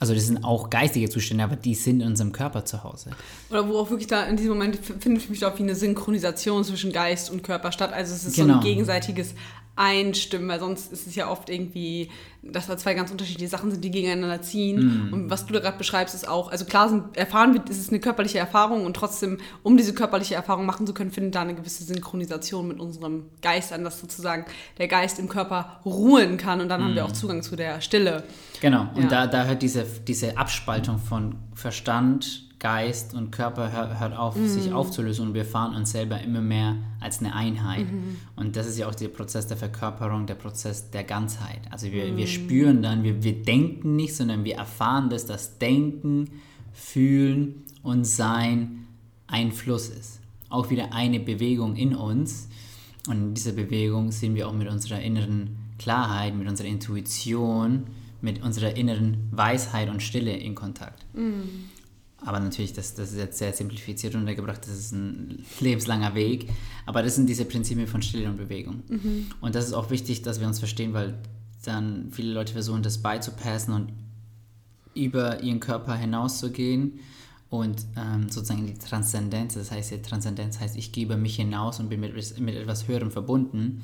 Also das sind auch geistige Zustände, aber die sind in unserem Körper zu Hause. Oder wo auch wirklich da in diesem Moment findet für mich auch wie eine Synchronisation zwischen Geist und Körper statt. Also es ist genau. so ein genau. gegenseitiges einstimmen, weil sonst ist es ja oft irgendwie, dass da zwei ganz unterschiedliche Sachen sind, die gegeneinander ziehen. Mm. Und was du da gerade beschreibst, ist auch, also klar sind, erfahren wir, es ist eine körperliche Erfahrung und trotzdem, um diese körperliche Erfahrung machen zu können, findet da eine gewisse Synchronisation mit unserem Geist an, dass sozusagen der Geist im Körper ruhen kann und dann mm. haben wir auch mm. Zugang zu der Stille. Genau, und ja. da, da hört diese, diese Abspaltung von Verstand, Geist und Körper hört, hört auf, mhm. sich aufzulösen und wir fahren uns selber immer mehr als eine Einheit. Mhm. Und das ist ja auch der Prozess der Verkörperung, der Prozess der Ganzheit. Also wir, mhm. wir spüren dann, wir, wir denken nicht, sondern wir erfahren, dass das Denken, Fühlen und Sein ein Fluss ist. Auch wieder eine Bewegung in uns. Und in dieser Bewegung sind wir auch mit unserer inneren Klarheit, mit unserer Intuition, mit unserer inneren Weisheit und Stille in Kontakt. Mhm. Aber natürlich, das, das ist jetzt sehr simplifiziert untergebracht, das ist ein lebenslanger Weg. Aber das sind diese Prinzipien von Stille und Bewegung. Mhm. Und das ist auch wichtig, dass wir uns verstehen, weil dann viele Leute versuchen, das beizupassen und über ihren Körper hinauszugehen und ähm, sozusagen die Transzendenz, das heißt, die Transzendenz heißt, ich gehe über mich hinaus und bin mit, mit etwas Höherem verbunden.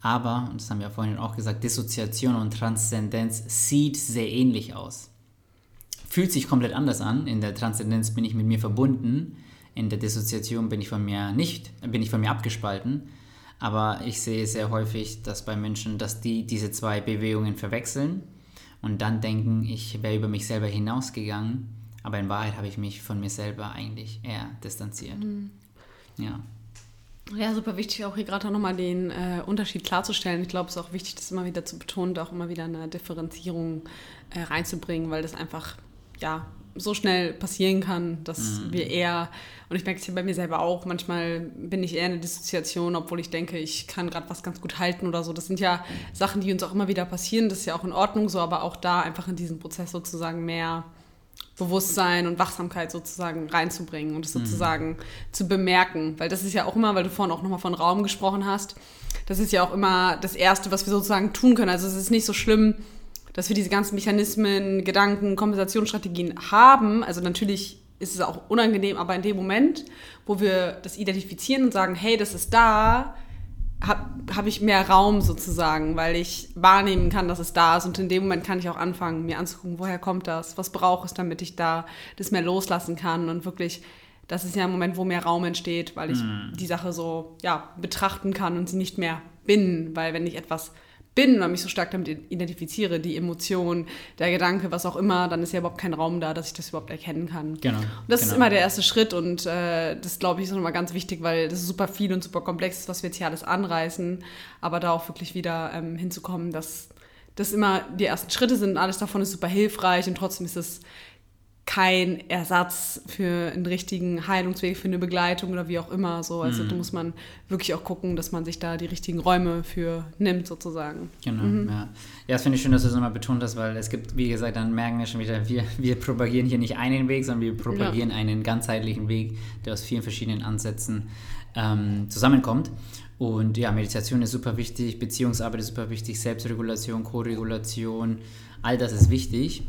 Aber, und das haben wir ja vorhin auch gesagt, Dissoziation und Transzendenz sieht sehr ähnlich aus fühlt sich komplett anders an. In der Transzendenz bin ich mit mir verbunden, in der Dissoziation bin ich von mir nicht, bin ich von mir abgespalten. Aber ich sehe sehr häufig, dass bei Menschen, dass die diese zwei Bewegungen verwechseln und dann denken, ich wäre über mich selber hinausgegangen, aber in Wahrheit habe ich mich von mir selber eigentlich eher distanziert. Mhm. Ja. Ja, super wichtig, auch hier gerade nochmal den äh, Unterschied klarzustellen. Ich glaube, es ist auch wichtig, das immer wieder zu betonen und auch immer wieder eine Differenzierung äh, reinzubringen, weil das einfach ja, so schnell passieren kann, dass mhm. wir eher, und ich merke es ja bei mir selber auch, manchmal bin ich eher in der Dissoziation, obwohl ich denke, ich kann gerade was ganz gut halten oder so. Das sind ja Sachen, die uns auch immer wieder passieren, das ist ja auch in Ordnung so, aber auch da einfach in diesen Prozess sozusagen mehr Bewusstsein und Wachsamkeit sozusagen reinzubringen und es mhm. sozusagen mhm. zu bemerken, weil das ist ja auch immer, weil du vorhin auch nochmal von Raum gesprochen hast, das ist ja auch immer das Erste, was wir sozusagen tun können. Also es ist nicht so schlimm, dass wir diese ganzen Mechanismen, Gedanken, Kompensationsstrategien haben. Also natürlich ist es auch unangenehm, aber in dem Moment, wo wir das identifizieren und sagen, hey, das ist da, habe hab ich mehr Raum sozusagen, weil ich wahrnehmen kann, dass es da ist. Und in dem Moment kann ich auch anfangen, mir anzugucken, woher kommt das, was brauche ich, damit ich da das mehr loslassen kann und wirklich das ist ja ein Moment, wo mehr Raum entsteht, weil ich mm. die Sache so ja, betrachten kann und sie nicht mehr bin, weil wenn ich etwas bin oder mich so stark damit identifiziere, die Emotion, der Gedanke, was auch immer, dann ist ja überhaupt kein Raum da, dass ich das überhaupt erkennen kann. Genau. Und das genau. ist immer der erste Schritt und äh, das glaube ich ist nochmal ganz wichtig, weil das ist super viel und super komplex ist, was wir jetzt hier alles anreißen, aber da auch wirklich wieder ähm, hinzukommen, dass das immer die ersten Schritte sind, alles davon ist super hilfreich und trotzdem ist es kein Ersatz für einen richtigen Heilungsweg, für eine Begleitung oder wie auch immer. So. Also mhm. da muss man wirklich auch gucken, dass man sich da die richtigen Räume für nimmt, sozusagen. Genau, mhm. ja. Ja, das finde ich schön, dass du das nochmal betont hast, weil es gibt, wie gesagt, dann merken wir schon wieder, wir, wir propagieren hier nicht einen Weg, sondern wir propagieren ja. einen ganzheitlichen Weg, der aus vielen verschiedenen Ansätzen ähm, zusammenkommt. Und ja, Meditation ist super wichtig, Beziehungsarbeit ist super wichtig, Selbstregulation, Koregulation, all das ist wichtig.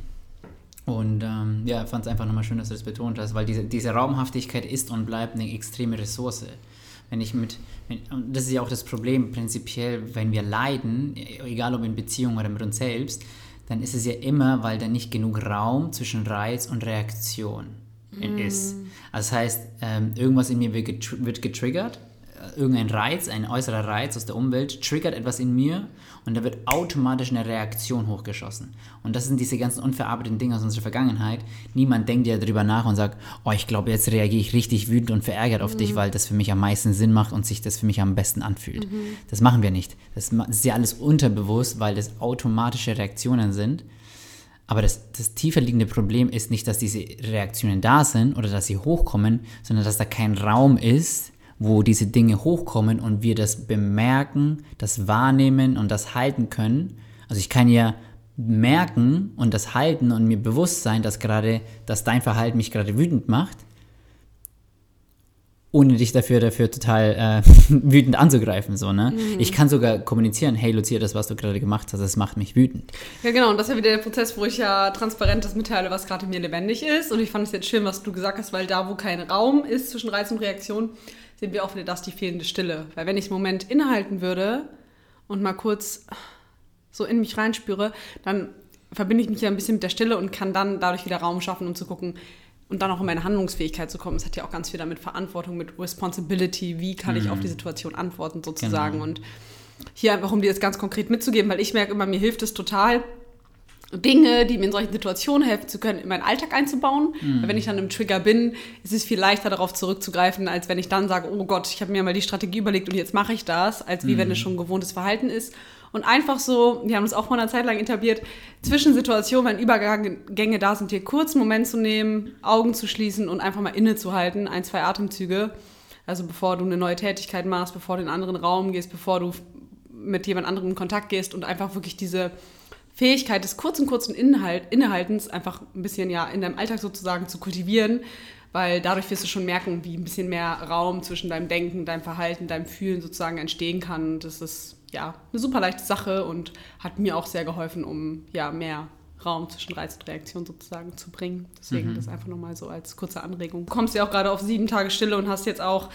Und ähm, ja, fand es einfach nochmal schön, dass du das betont hast, weil diese, diese Raumhaftigkeit ist und bleibt eine extreme Ressource. Wenn ich mit, wenn, das ist ja auch das Problem prinzipiell, wenn wir leiden, egal ob in Beziehung oder mit uns selbst, dann ist es ja immer, weil da nicht genug Raum zwischen Reiz und Reaktion mm. ist. Also das heißt, ähm, irgendwas in mir wird, getr wird getriggert, irgendein Reiz, ein äußerer Reiz aus der Umwelt, triggert etwas in mir und da wird automatisch eine Reaktion hochgeschossen. Und das sind diese ganzen unverarbeiteten Dinge aus unserer Vergangenheit. Niemand denkt ja darüber nach und sagt, oh, ich glaube, jetzt reagiere ich richtig wütend und verärgert auf mhm. dich, weil das für mich am meisten Sinn macht und sich das für mich am besten anfühlt. Mhm. Das machen wir nicht. Das ist ja alles unterbewusst, weil das automatische Reaktionen sind. Aber das, das tiefer liegende Problem ist nicht, dass diese Reaktionen da sind oder dass sie hochkommen, sondern dass da kein Raum ist, wo diese Dinge hochkommen und wir das bemerken, das wahrnehmen und das halten können. Also ich kann ja merken und das halten und mir bewusst sein, dass gerade, dass dein Verhalten mich gerade wütend macht ohne dich dafür, dafür total äh, wütend anzugreifen. So, ne? Mhm. Ich kann sogar kommunizieren, hey Lucia, das, was du gerade gemacht hast, das macht mich wütend. Ja, genau, und das ist ja wieder der Prozess, wo ich ja transparent das mitteile, was gerade in mir lebendig ist. Und ich fand es jetzt schön, was du gesagt hast, weil da, wo kein Raum ist zwischen Reiz und Reaktion, sehen wir auch wieder das, die fehlende Stille. Weil wenn ich einen Moment innehalten würde und mal kurz so in mich reinspüre, dann verbinde ich mich ja ein bisschen mit der Stille und kann dann dadurch wieder Raum schaffen, um zu gucken, und dann auch in meine Handlungsfähigkeit zu kommen. Es hat ja auch ganz viel damit Verantwortung, mit Responsibility, wie kann ich auf die mhm. Situation antworten sozusagen. Genau. Und hier einfach, um dir das ganz konkret mitzugeben, weil ich merke immer, mir hilft es total, Dinge, die mir in solchen Situationen helfen zu können, in meinen Alltag einzubauen. Mhm. Wenn ich dann im Trigger bin, ist es viel leichter darauf zurückzugreifen, als wenn ich dann sage, oh Gott, ich habe mir mal die Strategie überlegt und jetzt mache ich das, als wie mhm. wenn es schon gewohntes Verhalten ist und einfach so, wir haben es auch vor einer Zeit lang etabliert, zwischen Situationen, wenn Übergänge da sind, hier kurz einen Moment zu nehmen, Augen zu schließen und einfach mal innezuhalten, ein, zwei Atemzüge. Also bevor du eine neue Tätigkeit machst, bevor du in einen anderen Raum gehst, bevor du mit jemand anderem in Kontakt gehst und einfach wirklich diese Fähigkeit des kurzen, kurzen Inhalt, Innehaltens einfach ein bisschen ja in deinem Alltag sozusagen zu kultivieren, weil dadurch wirst du schon merken, wie ein bisschen mehr Raum zwischen deinem Denken, deinem Verhalten, deinem Fühlen sozusagen entstehen kann. Das ist ja, eine super leichte Sache und hat mir auch sehr geholfen, um ja mehr Raum zwischen Reiz und Reaktion sozusagen zu bringen. Deswegen mhm. das einfach nochmal so als kurze Anregung. Du kommst ja auch gerade auf sieben Tage Stille und hast jetzt auch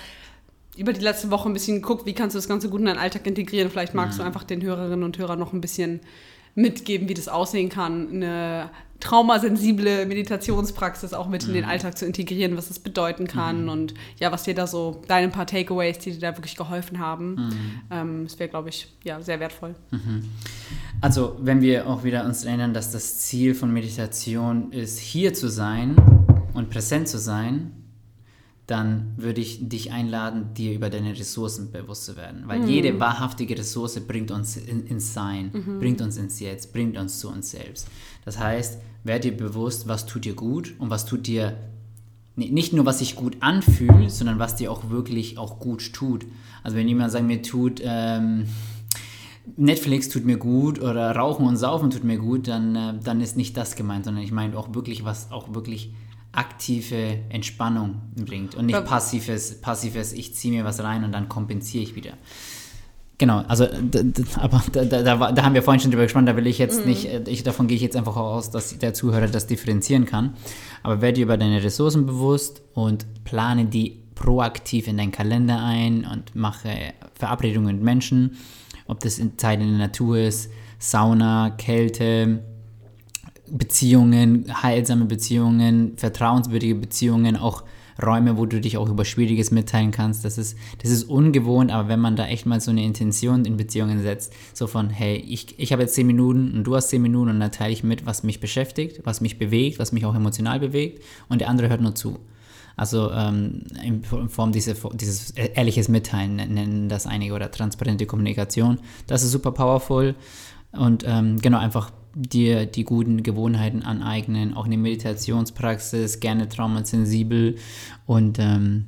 über die letzte Woche ein bisschen geguckt, wie kannst du das Ganze gut in deinen Alltag integrieren. Vielleicht magst mhm. du einfach den Hörerinnen und Hörern noch ein bisschen mitgeben, wie das aussehen kann, eine traumasensible Meditationspraxis auch mit in den mhm. Alltag zu integrieren, was das bedeuten kann mhm. und ja, was dir da so, deine paar Takeaways, die dir da wirklich geholfen haben. Mhm. Ähm, das wäre, glaube ich, ja, sehr wertvoll. Mhm. Also, wenn wir auch wieder uns erinnern, dass das Ziel von Meditation ist, hier zu sein und präsent zu sein, dann würde ich dich einladen, dir über deine Ressourcen bewusst zu werden. Weil mhm. jede wahrhaftige Ressource bringt uns in, ins Sein, mhm. bringt uns ins Jetzt, bringt uns zu uns selbst. Das heißt, werde dir bewusst, was tut dir gut und was tut dir nicht nur, was sich gut anfühlt, sondern was dir auch wirklich auch gut tut. Also wenn jemand sagt, mir tut ähm, Netflix tut mir gut oder Rauchen und Saufen tut mir gut, dann, äh, dann ist nicht das gemeint, sondern ich meine auch wirklich, was auch wirklich aktive Entspannung bringt und nicht passives, passives, ich ziehe mir was rein und dann kompensiere ich wieder. Genau, also aber da, da, da, da, haben wir vorhin schon drüber gesprochen, da will ich jetzt mhm. nicht, äh, ich, davon gehe ich jetzt einfach aus, dass der Zuhörer das differenzieren kann. Aber werde dir über deine Ressourcen bewusst und plane die proaktiv in deinen Kalender ein und mache Verabredungen mit Menschen, ob das in Zeit in der Natur ist, Sauna, Kälte, Beziehungen, heilsame Beziehungen, vertrauenswürdige Beziehungen, auch Räume, wo du dich auch über Schwieriges mitteilen kannst. Das ist, das ist ungewohnt, aber wenn man da echt mal so eine Intention in Beziehungen setzt, so von, hey, ich, ich habe jetzt zehn Minuten und du hast zehn Minuten und dann teile ich mit, was mich beschäftigt, was mich bewegt, was mich auch emotional bewegt und der andere hört nur zu. Also ähm, in Form diese, dieses ehrliches Mitteilen nennen das einige oder transparente Kommunikation. Das ist super powerful und ähm, genau einfach dir die guten Gewohnheiten aneignen, auch eine Meditationspraxis, gerne traumasensibel und ähm,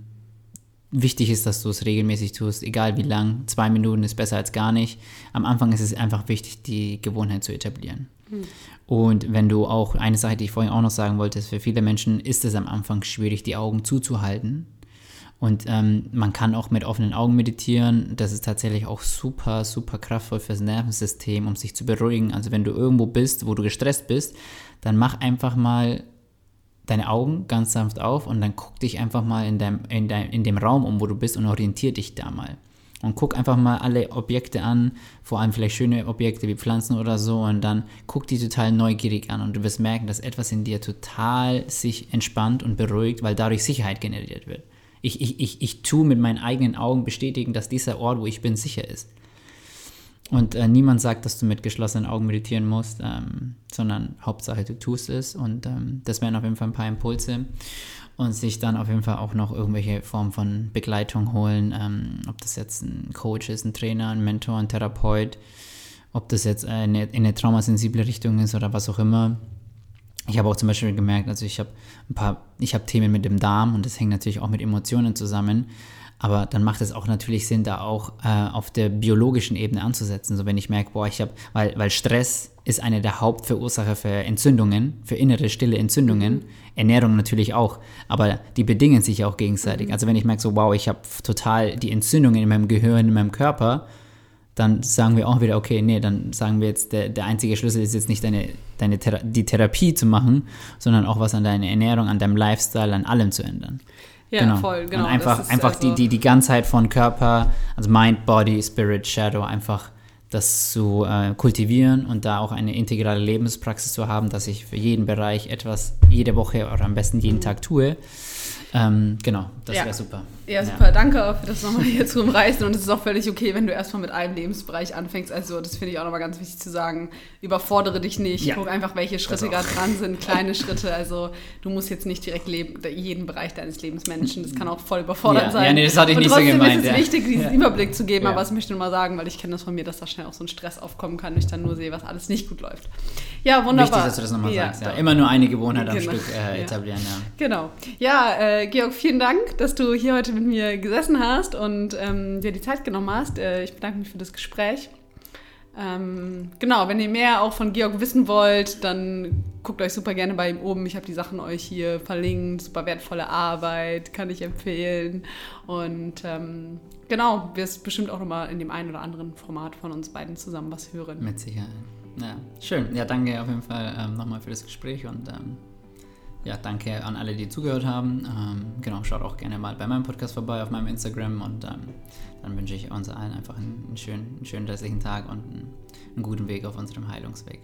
wichtig ist, dass du es regelmäßig tust, egal wie lang. Zwei Minuten ist besser als gar nicht. Am Anfang ist es einfach wichtig, die Gewohnheit zu etablieren. Mhm. Und wenn du auch, eine Sache, die ich vorhin auch noch sagen wollte, ist, für viele Menschen ist es am Anfang schwierig, die Augen zuzuhalten und ähm, man kann auch mit offenen Augen meditieren. Das ist tatsächlich auch super, super kraftvoll fürs Nervensystem, um sich zu beruhigen. Also wenn du irgendwo bist, wo du gestresst bist, dann mach einfach mal deine Augen ganz sanft auf und dann guck dich einfach mal in, deinem, in, dein, in dem Raum um, wo du bist und orientier dich da mal. Und guck einfach mal alle Objekte an, vor allem vielleicht schöne Objekte wie Pflanzen oder so, und dann guck die total neugierig an und du wirst merken, dass etwas in dir total sich entspannt und beruhigt, weil dadurch Sicherheit generiert wird Ich, ich, ich, ich tue mit meinen eigenen Augen bestätigen, dass dieser Ort, wo ich bin, sicher ist. Und äh, niemand sagt, dass du mit geschlossenen Augen meditieren musst, ähm, sondern Hauptsache du tust es. Und ähm, das wären auf jeden Fall ein paar Impulse. Und sich dann auf jeden Fall auch noch irgendwelche Form von Begleitung holen. Ähm, ob das jetzt ein Coach ist, ein Trainer, ein Mentor, ein Therapeut, ob das jetzt eine, in eine traumasensible Richtung ist oder was auch immer. Ich habe auch zum Beispiel gemerkt, also ich habe ein paar, ich habe Themen mit dem Darm und das hängt natürlich auch mit Emotionen zusammen. Aber dann macht es auch natürlich Sinn, da auch äh, auf der biologischen Ebene anzusetzen. So wenn ich merke, boah, ich habe, weil, weil Stress ist eine der Hauptverursacher für Entzündungen, für innere stille Entzündungen. Mhm. Ernährung natürlich auch, aber die bedingen sich auch gegenseitig. Mhm. Also wenn ich merke, so wow, ich habe total die Entzündungen in meinem Gehirn, in meinem Körper, dann sagen wir auch wieder, okay, nee, dann sagen wir jetzt, der, der einzige Schlüssel ist jetzt nicht deine, deine Thera die Therapie zu machen, sondern auch was an deiner Ernährung, an deinem Lifestyle, an allem zu ändern. Ja, genau. voll, genau. Und einfach, einfach also die, die, die Ganzheit von Körper, also Mind, Body, Spirit, Shadow, einfach das zu äh, kultivieren und da auch eine integrale Lebenspraxis zu haben, dass ich für jeden Bereich etwas jede Woche oder am besten jeden mhm. Tag tue. Ähm, genau, das ja. wäre super. Ja, super. Ja. Danke für das nochmal hier zu umreißen. Und es ist auch völlig okay, wenn du erstmal mit einem Lebensbereich anfängst. Also, das finde ich auch nochmal ganz wichtig zu sagen. Überfordere dich nicht. Ja. Guck einfach, welche Schritte gerade dran sind. Kleine Schritte. Also, du musst jetzt nicht direkt leben, jeden Bereich deines Lebens managen. Das kann auch voll überfordert ja. sein. Ja, nee, das hatte ich Und nicht so gemeint. ist es wichtig, diesen Überblick zu geben. Aber was möchte ich nur mal sagen, weil ich kenne das von mir, dass da schnell auch so ein Stress aufkommen kann, wenn ich dann nur sehe, was alles nicht gut läuft. Ja, wunderbar. Wichtig, dass du das nochmal sagst. Ja. Immer nur eine Gewohnheit genau. am Stück äh, etablieren. Genau. Ja, äh, Georg, vielen Dank, dass du hier heute mit mir gesessen hast und ähm, dir die Zeit genommen hast. Äh, ich bedanke mich für das Gespräch. Ähm, genau, wenn ihr mehr auch von Georg wissen wollt, dann guckt euch super gerne bei ihm oben. Ich habe die Sachen euch hier verlinkt. Super wertvolle Arbeit, kann ich empfehlen. Und ähm, genau, wirst bestimmt auch nochmal in dem einen oder anderen Format von uns beiden zusammen was hören. Mit Sicherheit. Ja, schön. Ja, danke auf jeden Fall ähm, nochmal für das Gespräch und ähm, ja, danke an alle, die zugehört haben. Ähm, genau, schaut auch gerne mal bei meinem Podcast vorbei auf meinem Instagram und ähm, dann wünsche ich uns allen einfach einen, schönen, einen schönen restlichen Tag und einen, einen guten Weg auf unserem Heilungsweg.